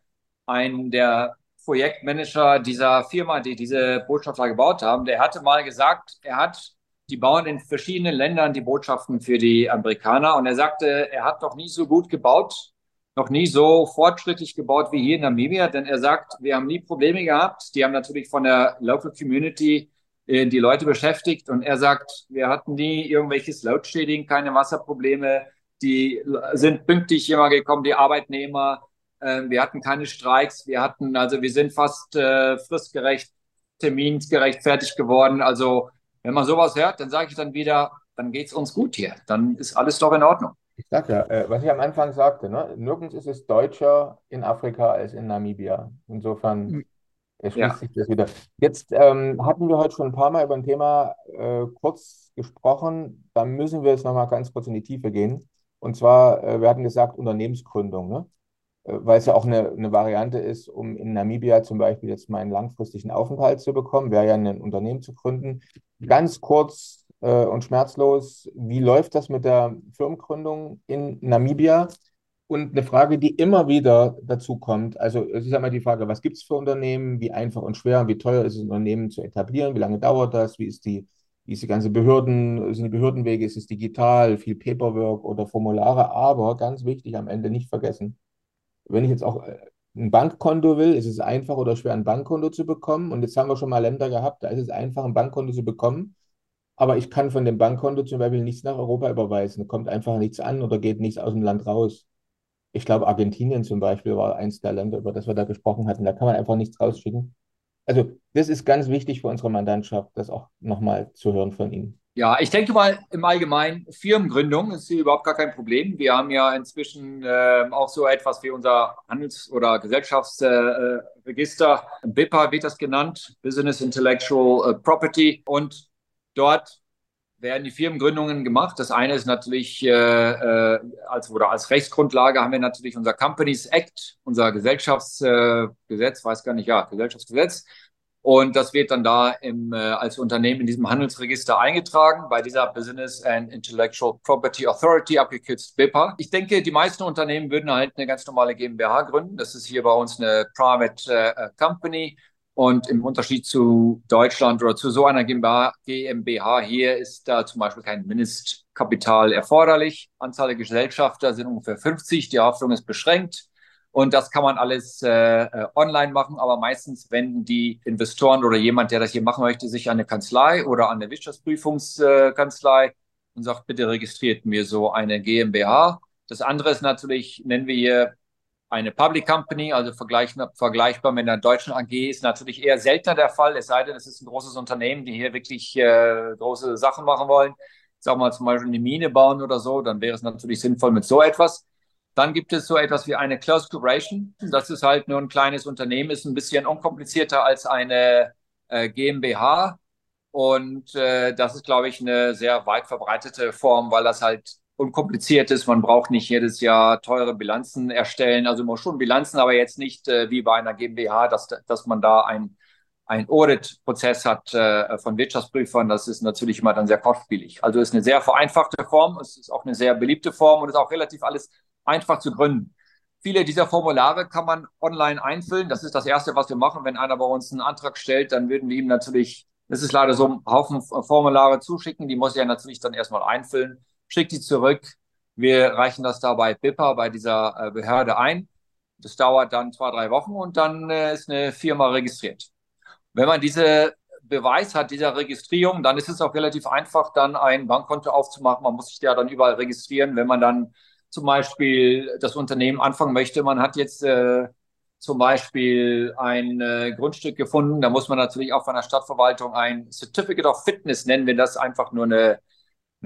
ein der Projektmanager dieser Firma, die diese Botschaft da gebaut haben, der hatte mal gesagt, er hat, die bauen in verschiedenen Ländern die Botschaften für die Amerikaner und er sagte, er hat noch nie so gut gebaut, noch nie so fortschrittlich gebaut wie hier in Namibia, denn er sagt, wir haben nie Probleme gehabt. Die haben natürlich von der Local Community äh, die Leute beschäftigt und er sagt, wir hatten nie irgendwelches Load Shedding, keine Wasserprobleme, die sind pünktlich immer gekommen, die Arbeitnehmer. Äh, wir hatten keine Streiks, wir hatten, also wir sind fast äh, fristgerecht, terminsgerecht fertig geworden. Also wenn man sowas hört, dann sage ich dann wieder, dann geht es uns gut hier. Dann ist alles doch in Ordnung. Ich sag ja, äh, was ich am Anfang sagte, ne? Nirgends ist es deutscher in Afrika als in Namibia. Insofern erschließt Ja. sich das wieder. Jetzt ähm, hatten wir heute schon ein paar Mal über ein Thema äh, kurz gesprochen. Da müssen wir jetzt nochmal ganz kurz in die Tiefe gehen. Und zwar, äh, wir hatten gesagt, Unternehmensgründung, ne? Äh, weil es ja auch eine, eine Variante ist, um in Namibia zum Beispiel jetzt mal einen langfristigen Aufenthalt zu bekommen, wäre ja ein Unternehmen zu gründen. Ganz kurz äh, und schmerzlos, wie läuft das mit der Firmengründung in Namibia? Und eine Frage, die immer wieder dazu kommt, also es ist ja immer die Frage, was gibt es für Unternehmen, wie einfach und schwer, wie teuer ist es, ein Unternehmen zu etablieren, wie lange dauert das, wie ist die, wie ist die ganze Behörden, sind die Behördenwege, ist es digital, viel Paperwork oder Formulare, aber ganz wichtig, am Ende nicht vergessen, wenn ich jetzt auch äh, ein Bankkonto will, ist es einfach oder schwer, ein Bankkonto zu bekommen. Und jetzt haben wir schon mal Länder gehabt, da ist es einfach, ein Bankkonto zu bekommen. Aber ich kann von dem Bankkonto zum Beispiel nichts nach Europa überweisen. Kommt einfach nichts an oder geht nichts aus dem Land raus. Ich glaube, Argentinien zum Beispiel war eins der Länder, über das wir da gesprochen hatten. Da kann man einfach nichts rausschicken. Also, das ist ganz wichtig für unsere Mandantschaft, das auch nochmal zu hören von Ihnen. Ja, ich denke mal im Allgemeinen, Firmengründung ist hier überhaupt gar kein Problem. Wir haben ja inzwischen äh, auch so etwas wie unser Handels- oder Gesellschaftsregister. Äh, BIPA wird das genannt, Business Intellectual äh, Property. Und dort werden die Firmengründungen gemacht. Das eine ist natürlich, äh, äh, als, oder als Rechtsgrundlage haben wir natürlich unser Companies Act, unser Gesellschaftsgesetz, weiß gar nicht, ja, Gesellschaftsgesetz. Und das wird dann da im, äh, als Unternehmen in diesem Handelsregister eingetragen bei dieser Business and Intellectual Property Authority, abgekürzt BIPA. Ich denke, die meisten Unternehmen würden halt eine ganz normale GmbH gründen. Das ist hier bei uns eine Private äh, Company. Und im Unterschied zu Deutschland oder zu so einer GmbH, hier ist da zum Beispiel kein Mindestkapital erforderlich. Anzahl der Gesellschafter sind ungefähr 50. Die Haftung ist beschränkt. Und das kann man alles äh, online machen, aber meistens wenden die Investoren oder jemand, der das hier machen möchte, sich an eine Kanzlei oder an eine Wirtschaftsprüfungskanzlei und sagt, bitte registriert mir so eine GmbH. Das andere ist natürlich, nennen wir hier eine Public Company, also vergleichbar mit einer deutschen AG, ist natürlich eher seltener der Fall, es sei denn, es ist ein großes Unternehmen, die hier wirklich äh, große Sachen machen wollen. Sagen wir mal zum Beispiel eine Mine bauen oder so, dann wäre es natürlich sinnvoll mit so etwas. Dann gibt es so etwas wie eine Closed Corporation. Das ist halt nur ein kleines Unternehmen, ist ein bisschen unkomplizierter als eine äh, GmbH. Und äh, das ist, glaube ich, eine sehr weit verbreitete Form, weil das halt unkompliziert ist. Man braucht nicht jedes Jahr teure Bilanzen erstellen. Also man schon Bilanzen, aber jetzt nicht äh, wie bei einer GmbH, dass, dass man da ein, ein Audit-Prozess hat äh, von Wirtschaftsprüfern. Das ist natürlich immer dann sehr kostspielig. Also ist eine sehr vereinfachte Form. Es ist auch eine sehr beliebte Form und ist auch relativ alles einfach zu gründen. Viele dieser Formulare kann man online einfüllen. Das ist das Erste, was wir machen. Wenn einer bei uns einen Antrag stellt, dann würden wir ihm natürlich, das ist leider so, einen Haufen Formulare zuschicken. Die muss er natürlich dann erstmal einfüllen, schickt die zurück. Wir reichen das da bei BIPA, bei dieser Behörde ein. Das dauert dann zwei, drei Wochen und dann ist eine Firma registriert. Wenn man diese Beweis hat dieser Registrierung, dann ist es auch relativ einfach, dann ein Bankkonto aufzumachen. Man muss sich ja dann überall registrieren, wenn man dann zum Beispiel das Unternehmen anfangen möchte. Man hat jetzt äh, zum Beispiel ein äh, Grundstück gefunden, da muss man natürlich auch von der Stadtverwaltung ein Certificate of Fitness nennen, wenn das einfach nur eine,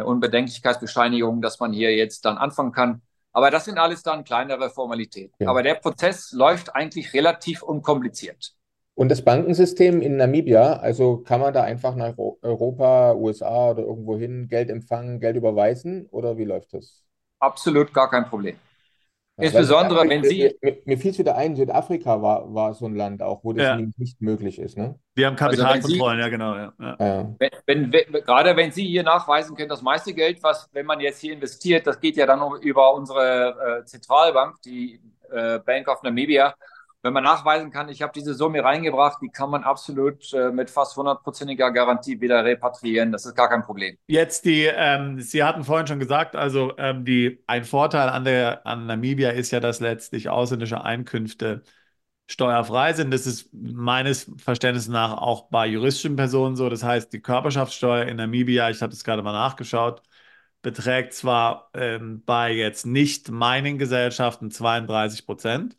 eine Unbedenklichkeitsbescheinigung, dass man hier jetzt dann anfangen kann. Aber das sind alles dann kleinere Formalitäten. Ja. Aber der Prozess läuft eigentlich relativ unkompliziert. Und das Bankensystem in Namibia, also kann man da einfach nach Europa, USA oder irgendwo hin Geld empfangen, Geld überweisen oder wie läuft das? absolut gar kein Problem. Ja, Insbesondere, wenn Sie. Mir, mir fiel es wieder ein, Südafrika war, war so ein Land auch, wo das ja. nicht möglich ist. Ne? Wir haben Kapitalkontrollen, also ja, genau. Ja. ja. Wenn, wenn, gerade wenn Sie hier nachweisen können, das meiste Geld, was, wenn man jetzt hier investiert, das geht ja dann über unsere äh, Zentralbank, die äh, Bank of Namibia wenn man nachweisen kann, ich habe diese Summe reingebracht, die kann man absolut äh, mit fast hundertprozentiger Garantie wieder repatriieren. Das ist gar kein Problem. Jetzt die, ähm, Sie hatten vorhin schon gesagt, also ähm, die, ein Vorteil an, der, an Namibia ist ja, dass letztlich ausländische Einkünfte steuerfrei sind. Das ist meines Verständnisses nach auch bei juristischen Personen so. Das heißt, die Körperschaftssteuer in Namibia, ich habe das gerade mal nachgeschaut, beträgt zwar ähm, bei jetzt nicht Mining-Gesellschaften 32 Prozent,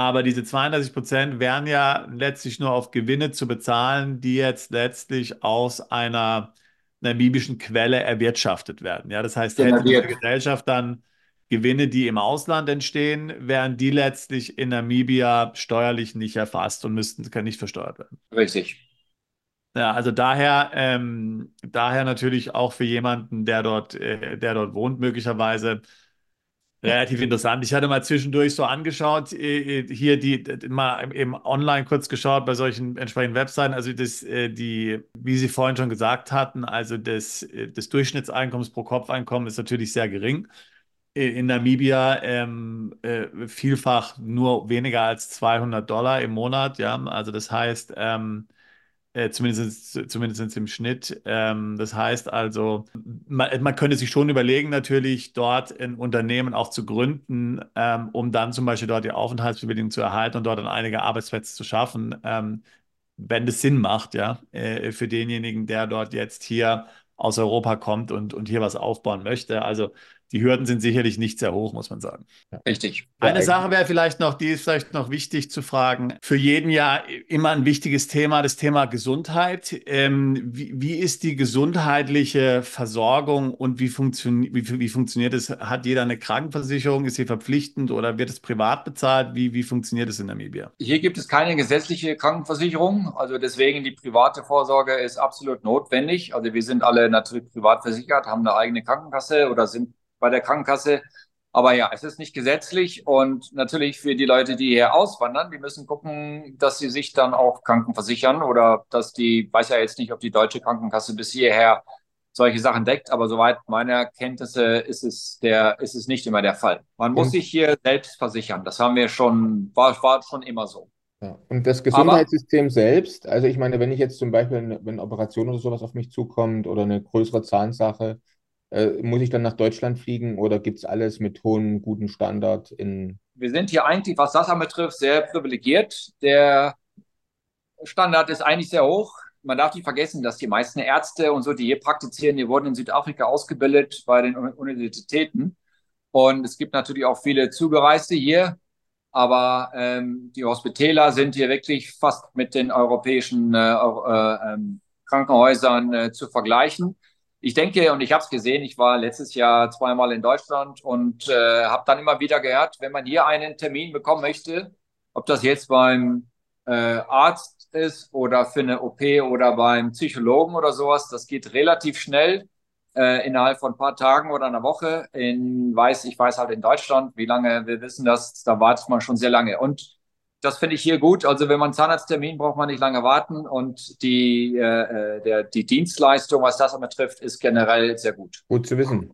aber diese 32 Prozent wären ja letztlich nur auf Gewinne zu bezahlen, die jetzt letztlich aus einer namibischen Quelle erwirtschaftet werden. Ja, das heißt, hätte die Gesellschaft dann Gewinne, die im Ausland entstehen, werden die letztlich in Namibia steuerlich nicht erfasst und müssten können nicht versteuert werden. Richtig. Ja, also daher, ähm, daher natürlich auch für jemanden, der dort, äh, der dort wohnt, möglicherweise relativ interessant. Ich hatte mal zwischendurch so angeschaut, äh, hier die, mal eben online kurz geschaut bei solchen entsprechenden Webseiten. Also das, äh, die, wie Sie vorhin schon gesagt hatten, also das, äh, das Durchschnittseinkommens pro Kopfeinkommen ist natürlich sehr gering. In Namibia ähm, äh, vielfach nur weniger als 200 Dollar im Monat. Ja, also das heißt, ähm, äh, zumindest, zumindest im Schnitt. Ähm, das heißt also, man, man, könnte sich schon überlegen, natürlich dort ein Unternehmen auch zu gründen, ähm, um dann zum Beispiel dort die Aufenthaltsbewilligung zu erhalten und dort dann einige Arbeitsplätze zu schaffen, ähm, wenn das Sinn macht, ja, äh, für denjenigen, der dort jetzt hier aus Europa kommt und, und hier was aufbauen möchte. Also die Hürden sind sicherlich nicht sehr hoch, muss man sagen. Richtig. Eine Sache wäre vielleicht noch, die ist vielleicht noch wichtig zu fragen. Für jeden ja immer ein wichtiges Thema, das Thema Gesundheit. Ähm, wie, wie, ist die gesundheitliche Versorgung und wie, funktio wie, wie, funktioniert es? Hat jeder eine Krankenversicherung? Ist sie verpflichtend oder wird es privat bezahlt? Wie, wie funktioniert es in Namibia? Hier gibt es keine gesetzliche Krankenversicherung. Also deswegen die private Vorsorge ist absolut notwendig. Also wir sind alle natürlich privat versichert, haben eine eigene Krankenkasse oder sind bei der Krankenkasse. Aber ja, es ist nicht gesetzlich und natürlich für die Leute, die hier auswandern, die müssen gucken, dass sie sich dann auch krankenversichern oder dass die, weiß ja jetzt nicht, ob die deutsche Krankenkasse bis hierher solche Sachen deckt, aber soweit meiner Kenntnisse ist es der, ist es nicht immer der Fall. Man muss und, sich hier selbst versichern. Das haben wir schon, war, war schon immer so. Ja. Und das Gesundheitssystem aber, selbst, also ich meine, wenn ich jetzt zum Beispiel, wenn eine Operation oder sowas auf mich zukommt oder eine größere Zahnsache, äh, muss ich dann nach Deutschland fliegen oder gibt es alles mit hohem, guten Standard in. Wir sind hier eigentlich, was das betrifft, sehr privilegiert. Der Standard ist eigentlich sehr hoch. Man darf nicht vergessen, dass die meisten Ärzte und so, die hier praktizieren, die wurden in Südafrika ausgebildet bei den Universitäten. Und es gibt natürlich auch viele Zugereiste hier. Aber ähm, die Hospitäler sind hier wirklich fast mit den europäischen äh, äh, ähm, Krankenhäusern äh, zu vergleichen ich denke, und ich habe es gesehen, ich war letztes Jahr zweimal in Deutschland und äh, habe dann immer wieder gehört, wenn man hier einen Termin bekommen möchte, ob das jetzt beim äh, Arzt ist oder für eine OP oder beim Psychologen oder sowas, das geht relativ schnell äh, innerhalb von ein paar Tagen oder einer Woche. In weiß, ich weiß halt in Deutschland, wie lange wir wissen das, da wartet man schon sehr lange. Und das finde ich hier gut. Also wenn man einen Zahnarzttermin braucht man nicht lange warten und die, äh, äh, der, die Dienstleistung, was das betrifft, ist generell sehr gut. Gut zu wissen.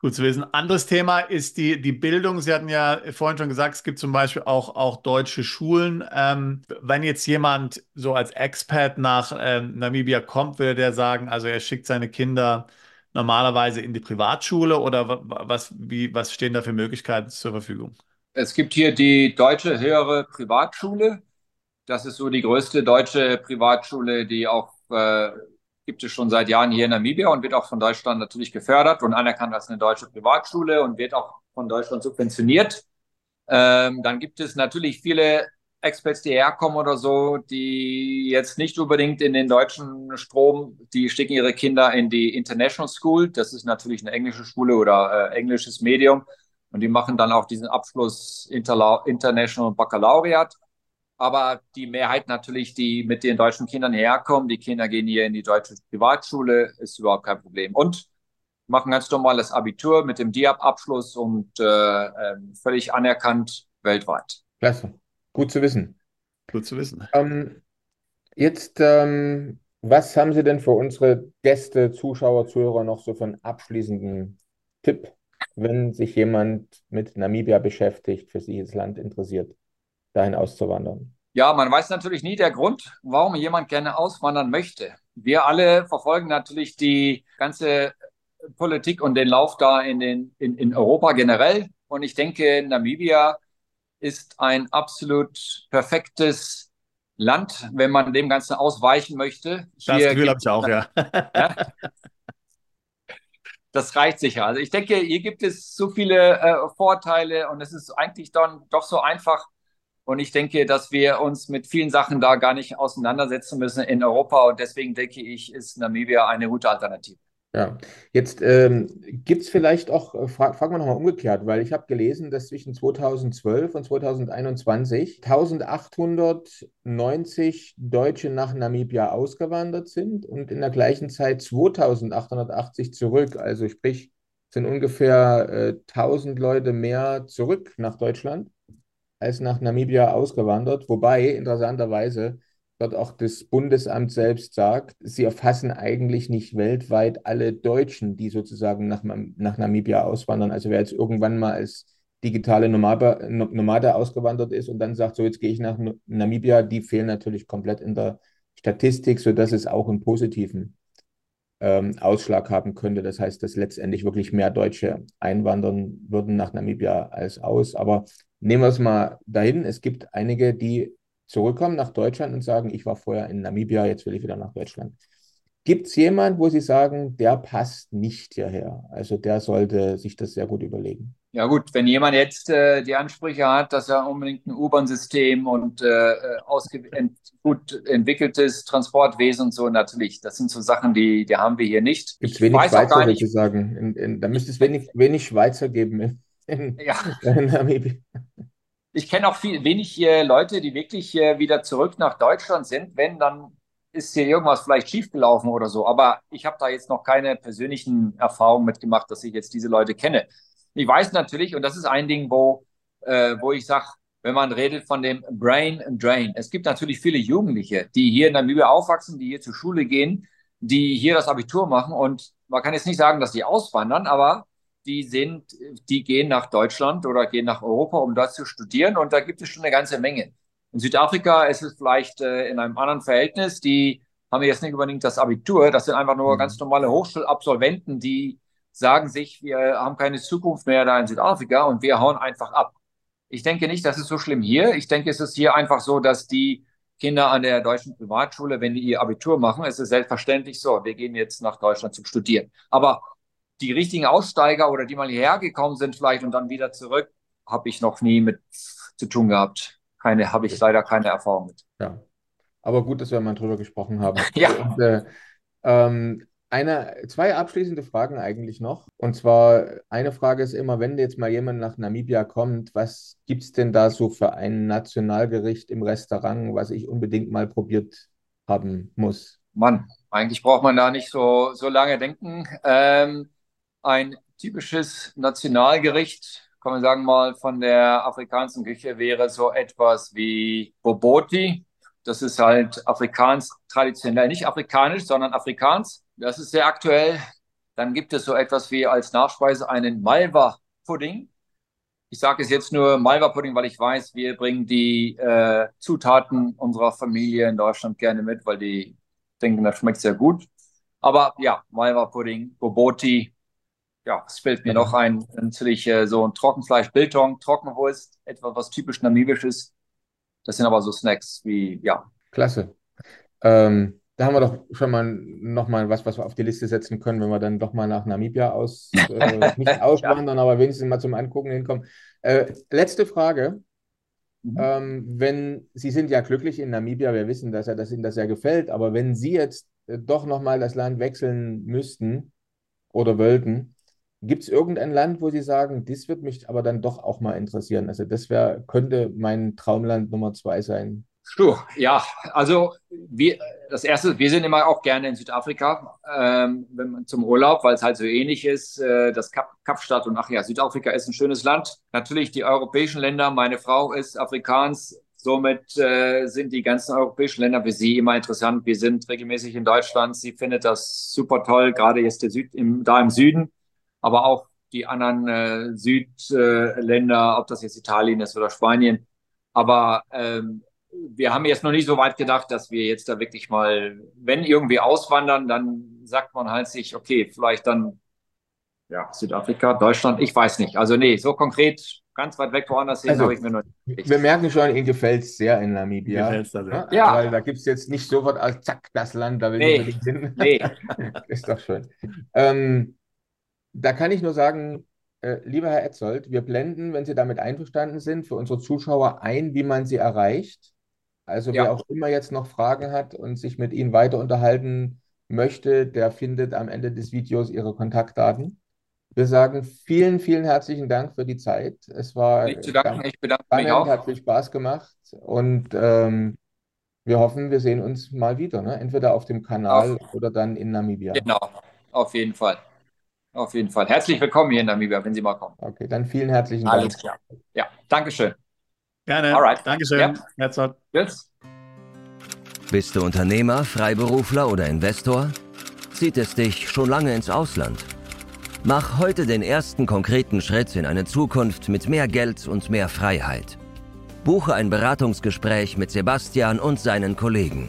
Gut zu wissen. Anderes Thema ist die, die Bildung. Sie hatten ja vorhin schon gesagt, es gibt zum Beispiel auch, auch deutsche Schulen. Ähm, wenn jetzt jemand so als Expat nach ähm, Namibia kommt, würde der sagen, also er schickt seine Kinder normalerweise in die Privatschule oder was, wie, was stehen da für Möglichkeiten zur Verfügung? Es gibt hier die Deutsche Höhere Privatschule. Das ist so die größte deutsche Privatschule, die auch äh, gibt es schon seit Jahren hier in Namibia und wird auch von Deutschland natürlich gefördert und anerkannt als eine deutsche Privatschule und wird auch von Deutschland subventioniert. Ähm, dann gibt es natürlich viele Experts, die herkommen oder so, die jetzt nicht unbedingt in den deutschen Strom, die schicken ihre Kinder in die International School. Das ist natürlich eine englische Schule oder äh, englisches Medium. Und die machen dann auch diesen Abschluss Interla International Baccalaureat. Aber die Mehrheit natürlich, die mit den deutschen Kindern herkommen, die Kinder gehen hier in die deutsche Privatschule, ist überhaupt kein Problem. Und machen ganz normales Abitur mit dem DIAB-Abschluss und äh, äh, völlig anerkannt weltweit. Klasse. Gut zu wissen. Gut zu wissen. Ähm, jetzt, ähm, was haben Sie denn für unsere Gäste, Zuschauer, Zuhörer noch so für einen abschließenden Tipp wenn sich jemand mit Namibia beschäftigt, für sich das Land interessiert, dahin auszuwandern? Ja, man weiß natürlich nie der Grund, warum jemand gerne auswandern möchte. Wir alle verfolgen natürlich die ganze Politik und den Lauf da in, den, in, in Europa generell. Und ich denke, Namibia ist ein absolut perfektes Land, wenn man dem Ganzen ausweichen möchte. Das Gefühl habe ich auch, ja. <laughs> ja das reicht sicher. Also ich denke, hier gibt es so viele äh, Vorteile und es ist eigentlich dann doch so einfach. Und ich denke, dass wir uns mit vielen Sachen da gar nicht auseinandersetzen müssen in Europa. Und deswegen denke ich, ist Namibia eine gute Alternative. Ja, jetzt ähm, gibt es vielleicht auch, äh, fra fragen wir nochmal umgekehrt, weil ich habe gelesen, dass zwischen 2012 und 2021 1890 Deutsche nach Namibia ausgewandert sind und in der gleichen Zeit 2880 zurück. Also sprich, sind ungefähr äh, 1000 Leute mehr zurück nach Deutschland als nach Namibia ausgewandert. Wobei interessanterweise dort auch das Bundesamt selbst sagt, sie erfassen eigentlich nicht weltweit alle Deutschen, die sozusagen nach, nach Namibia auswandern. Also wer jetzt irgendwann mal als digitale Nomade, Nomade ausgewandert ist und dann sagt, so jetzt gehe ich nach Namibia, die fehlen natürlich komplett in der Statistik, sodass es auch einen positiven ähm, Ausschlag haben könnte. Das heißt, dass letztendlich wirklich mehr Deutsche einwandern würden nach Namibia als aus. Aber nehmen wir es mal dahin. Es gibt einige, die zurückkommen nach Deutschland und sagen, ich war vorher in Namibia, jetzt will ich wieder nach Deutschland. Gibt es jemanden, wo Sie sagen, der passt nicht hierher? Also der sollte sich das sehr gut überlegen. Ja gut, wenn jemand jetzt äh, die Ansprüche hat, dass er unbedingt ein U-Bahn-System und äh, ent gut entwickeltes Transportwesen und so, natürlich, das sind so Sachen, die, die haben wir hier nicht. Gibt es wenig Schweizer, würde ich sagen. In, in, da müsste es wenig, wenig Schweizer geben in, ja. in Namibia ich kenne auch viel, wenig äh, Leute, die wirklich äh, wieder zurück nach Deutschland sind. Wenn, dann ist hier irgendwas vielleicht schiefgelaufen oder so. Aber ich habe da jetzt noch keine persönlichen Erfahrungen mitgemacht, dass ich jetzt diese Leute kenne. Ich weiß natürlich, und das ist ein Ding, wo, äh, wo ich sage, wenn man redet von dem Brain Drain. Es gibt natürlich viele Jugendliche, die hier in Namibia aufwachsen, die hier zur Schule gehen, die hier das Abitur machen. Und man kann jetzt nicht sagen, dass die auswandern, aber die sind, die gehen nach Deutschland oder gehen nach Europa, um dort zu studieren. Und da gibt es schon eine ganze Menge. In Südafrika ist es vielleicht äh, in einem anderen Verhältnis. Die haben jetzt nicht unbedingt das Abitur. Das sind einfach nur mhm. ganz normale Hochschulabsolventen, die sagen sich, wir haben keine Zukunft mehr da in Südafrika und wir hauen einfach ab. Ich denke nicht, das ist so schlimm hier. Ich denke, es ist hier einfach so, dass die Kinder an der deutschen Privatschule, wenn die ihr Abitur machen, ist es selbstverständlich so, wir gehen jetzt nach Deutschland zum Studieren. Aber die richtigen Aussteiger oder die mal hierher gekommen sind vielleicht und dann wieder zurück, habe ich noch nie mit zu tun gehabt. Keine, habe ich leider keine Erfahrung mit. Ja, aber gut, dass wir mal drüber gesprochen haben. <laughs> ja. Und, äh, ähm, eine, zwei abschließende Fragen eigentlich noch. Und zwar, eine Frage ist immer, wenn jetzt mal jemand nach Namibia kommt, was gibt es denn da so für ein Nationalgericht im Restaurant, was ich unbedingt mal probiert haben muss? Mann, eigentlich braucht man da nicht so, so lange denken. Ähm, ein typisches Nationalgericht, kann man sagen mal, von der afrikanischen Küche wäre so etwas wie Boboti. Das ist halt afrikanisch traditionell, nicht afrikanisch, sondern afrikans. Das ist sehr aktuell. Dann gibt es so etwas wie als Nachspeise einen Malva-Pudding. Ich sage es jetzt nur Malva-Pudding, weil ich weiß, wir bringen die äh, Zutaten unserer Familie in Deutschland gerne mit, weil die denken, das schmeckt sehr gut. Aber ja, Malva-Pudding, Boboti, ja, es fällt mir noch ein, natürlich äh, so ein Trockenfleisch, Biltong, Trockenwurst, etwas was typisch namibisches. Das sind aber so Snacks wie, ja. Klasse. Ähm, da haben wir doch schon mal noch mal was, was wir auf die Liste setzen können, wenn wir dann doch mal nach Namibia aus, <laughs> äh, nicht auswandern, ja. aber wenigstens mal zum Angucken hinkommen. Äh, letzte Frage. Mhm. Ähm, wenn Sie sind ja glücklich in Namibia, wir wissen, dass, er, dass Ihnen das sehr gefällt, aber wenn Sie jetzt äh, doch noch mal das Land wechseln müssten oder wollten, Gibt es irgendein Land, wo Sie sagen, das wird mich aber dann doch auch mal interessieren? Also das wäre, könnte mein Traumland Nummer zwei sein. Stuh, ja, also wir, das erste, wir sind immer auch gerne in Südafrika, ähm, wenn man zum Urlaub, weil es halt so ähnlich ist, äh, das Kap, Kapstadt und ach ja, Südafrika ist ein schönes Land. Natürlich die europäischen Länder, meine Frau ist Afrikaans, somit äh, sind die ganzen europäischen Länder für sie immer interessant. Wir sind regelmäßig in Deutschland, sie findet das super toll, gerade jetzt der Süd, im, da im Süden aber auch die anderen äh, Südländer, ob das jetzt Italien ist oder Spanien. Aber ähm, wir haben jetzt noch nicht so weit gedacht, dass wir jetzt da wirklich mal, wenn irgendwie auswandern, dann sagt man halt sich, okay, vielleicht dann ja, Südafrika, Deutschland, ich weiß nicht. Also nee, so konkret ganz weit weg woanders hin also, habe ich mir noch nicht. Wir merken schon, Ihnen gefällt es sehr in Namibia. Gefällt's das, ja. ja. Weil da gibt es jetzt nicht sofort als zack, das Land, da will nee. ich unbedingt hin. Nee. <laughs> ist doch schön. Ähm, da kann ich nur sagen, äh, lieber Herr Etzold, wir blenden, wenn Sie damit einverstanden sind, für unsere Zuschauer ein, wie man sie erreicht. Also ja. wer auch immer jetzt noch Fragen hat und sich mit Ihnen weiter unterhalten möchte, der findet am Ende des Videos Ihre Kontaktdaten. Wir sagen vielen, vielen herzlichen Dank für die Zeit. Es war Nicht zu danken, ich bedanke mich spannend, auch. hat viel Spaß gemacht und ähm, wir hoffen, wir sehen uns mal wieder, ne? Entweder auf dem Kanal oder dann in Namibia. Genau, auf jeden Fall. Auf jeden Fall. Herzlich willkommen hier in Namibia, wenn Sie mal kommen. Okay, dann vielen herzlichen Alles Dank. klar. Ja, Dankeschön. Gerne. Alright. Dankeschön. Ja. Herzog. Tschüss. Bist du Unternehmer, Freiberufler oder Investor? Zieht es dich schon lange ins Ausland? Mach heute den ersten konkreten Schritt in eine Zukunft mit mehr Geld und mehr Freiheit. Buche ein Beratungsgespräch mit Sebastian und seinen Kollegen.